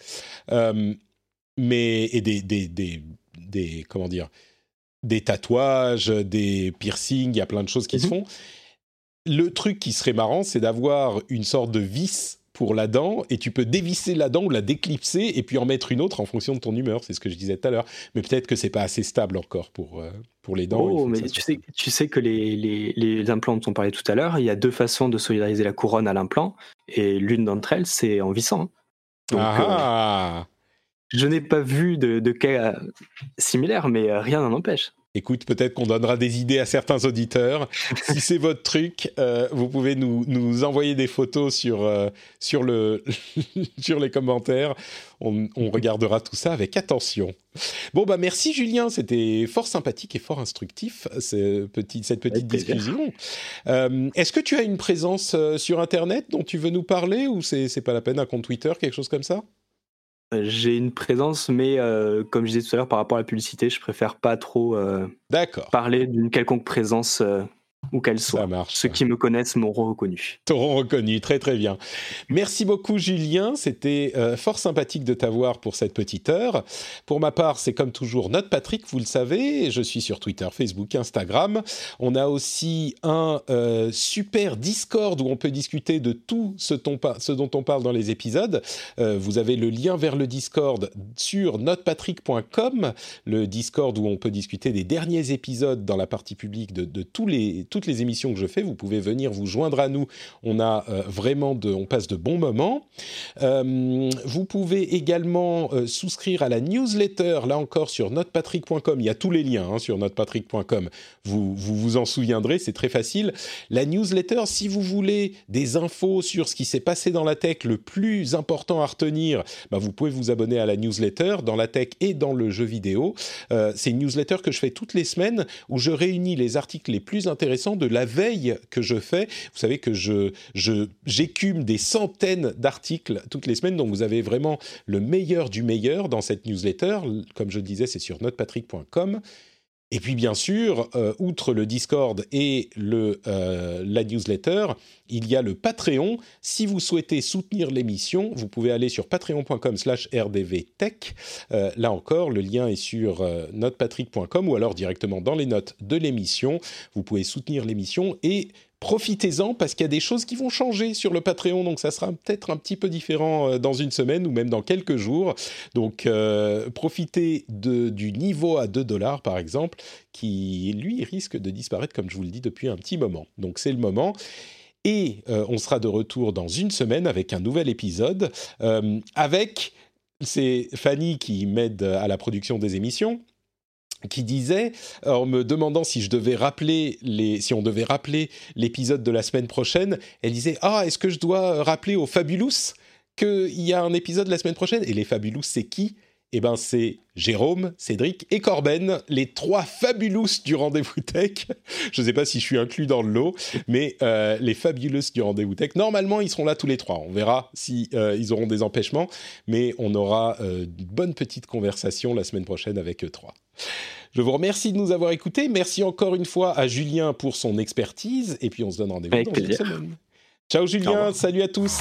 Speaker 1: Euh, mais et des, des, des, des, comment dire, des tatouages, des piercings, il y a plein de choses qui se mhm. font. Le truc qui serait marrant, c'est d'avoir une sorte de vis pour la dent et tu peux dévisser la dent ou la déclipser et puis en mettre une autre en fonction de ton humeur. C'est ce que je disais tout à l'heure. Mais peut-être que c'est pas assez stable encore pour, euh, pour les dents.
Speaker 2: Oh, mais tu sais, tu sais que les, les, les, implants dont on parlait tout à l'heure, il y a deux façons de solidariser la couronne à l'implant et l'une d'entre elles, c'est en vissant.
Speaker 1: Hein. ah.
Speaker 2: Euh, je n'ai pas vu de, de cas similaires, mais rien n'en empêche.
Speaker 1: Écoute, peut-être qu'on donnera des idées à certains auditeurs. si c'est votre truc, euh, vous pouvez nous, nous, envoyer des photos sur, euh, sur, le sur les commentaires. On, on, regardera tout ça avec attention. Bon, bah merci Julien, c'était fort sympathique et fort instructif ce petit, cette petite discussion. Euh, Est-ce que tu as une présence sur Internet dont tu veux nous parler ou c'est pas la peine, un compte Twitter, quelque chose comme ça?
Speaker 2: J'ai une présence, mais euh, comme je disais tout à l'heure, par rapport à la publicité, je préfère pas trop euh, parler d'une quelconque présence où qu'elle soit. Ceux qui me connaissent m'auront reconnu.
Speaker 1: T'auront reconnu, très très bien. Merci beaucoup Julien, c'était euh, fort sympathique de t'avoir pour cette petite heure. Pour ma part, c'est comme toujours notre Patrick, vous le savez, je suis sur Twitter, Facebook, Instagram. On a aussi un euh, super Discord où on peut discuter de tout ce, ce, dont on parle dans les épisodes. Euh, vous avez le lien vers le Discord sur notrepatrick.com, le Discord où on peut discuter des derniers épisodes dans la partie publique de, de tous les toutes les émissions que je fais. Vous pouvez venir vous joindre à nous. On a euh, vraiment de, on passe de bons moments. Euh, vous pouvez également euh, souscrire à la newsletter. Là encore sur notrepatrick.com. Il y a tous les liens hein, sur notrepatrick.com. Vous, vous en souviendrez, c'est très facile. La newsletter, si vous voulez des infos sur ce qui s'est passé dans la tech, le plus important à retenir, bah, vous pouvez vous abonner à la newsletter dans la tech et dans le jeu vidéo. c'est une newsletter que je fais toutes les semaines où je réunis les articles les plus intéressants de la veille que je fais. Vous savez que je, j'écume des centaines d'articles toutes les semaines, donc vous avez vraiment le meilleur du meilleur dans cette newsletter. Comme je disais, c'est sur notepatrick.com. Et puis bien sûr, euh, outre le Discord et le, euh, la newsletter, il y a le Patreon. Si vous souhaitez soutenir l'émission, vous pouvez aller sur patreon.com slash rdvtech. Euh, là encore, le lien est sur notepatrick.com ou alors directement dans les notes de l'émission. Vous pouvez soutenir l'émission et profitez-en parce qu'il y a des choses qui vont changer sur le Patreon, donc ça sera peut-être un petit peu différent euh, dans une semaine ou même dans quelques jours. Donc euh, profitez de, du niveau à 2 dollars par exemple, qui lui risque de disparaître comme je vous le dis depuis un petit moment. Donc c'est le moment. Et euh, on sera de retour dans une semaine avec un nouvel épisode, avec c'est Fanny qui m'aide à la production des émissions qui disait, en me demandant si je devais rappeler les, si on devait rappeler l'épisode de la semaine prochaine, elle disait ah est-ce que je dois rappeler aux Fabulous qu'il y a un épisode la semaine prochaine? Et les Fabulous c'est qui? Eh ben, c'est Jérôme, Cédric et Corben, les trois fabulous du rendez-vous tech. Je ne sais pas si je suis inclus dans le lot, mais euh, les fabulous du rendez-vous tech. Normalement, ils seront là tous les trois. On verra si euh, ils auront des empêchements, mais on aura euh, une bonne petite conversation la semaine prochaine avec eux trois. Je vous remercie de nous avoir écoutés. Merci encore une fois à Julien pour son expertise. Et puis on se donne rendez-vous dans une semaine. Ciao Julien, salut à tous.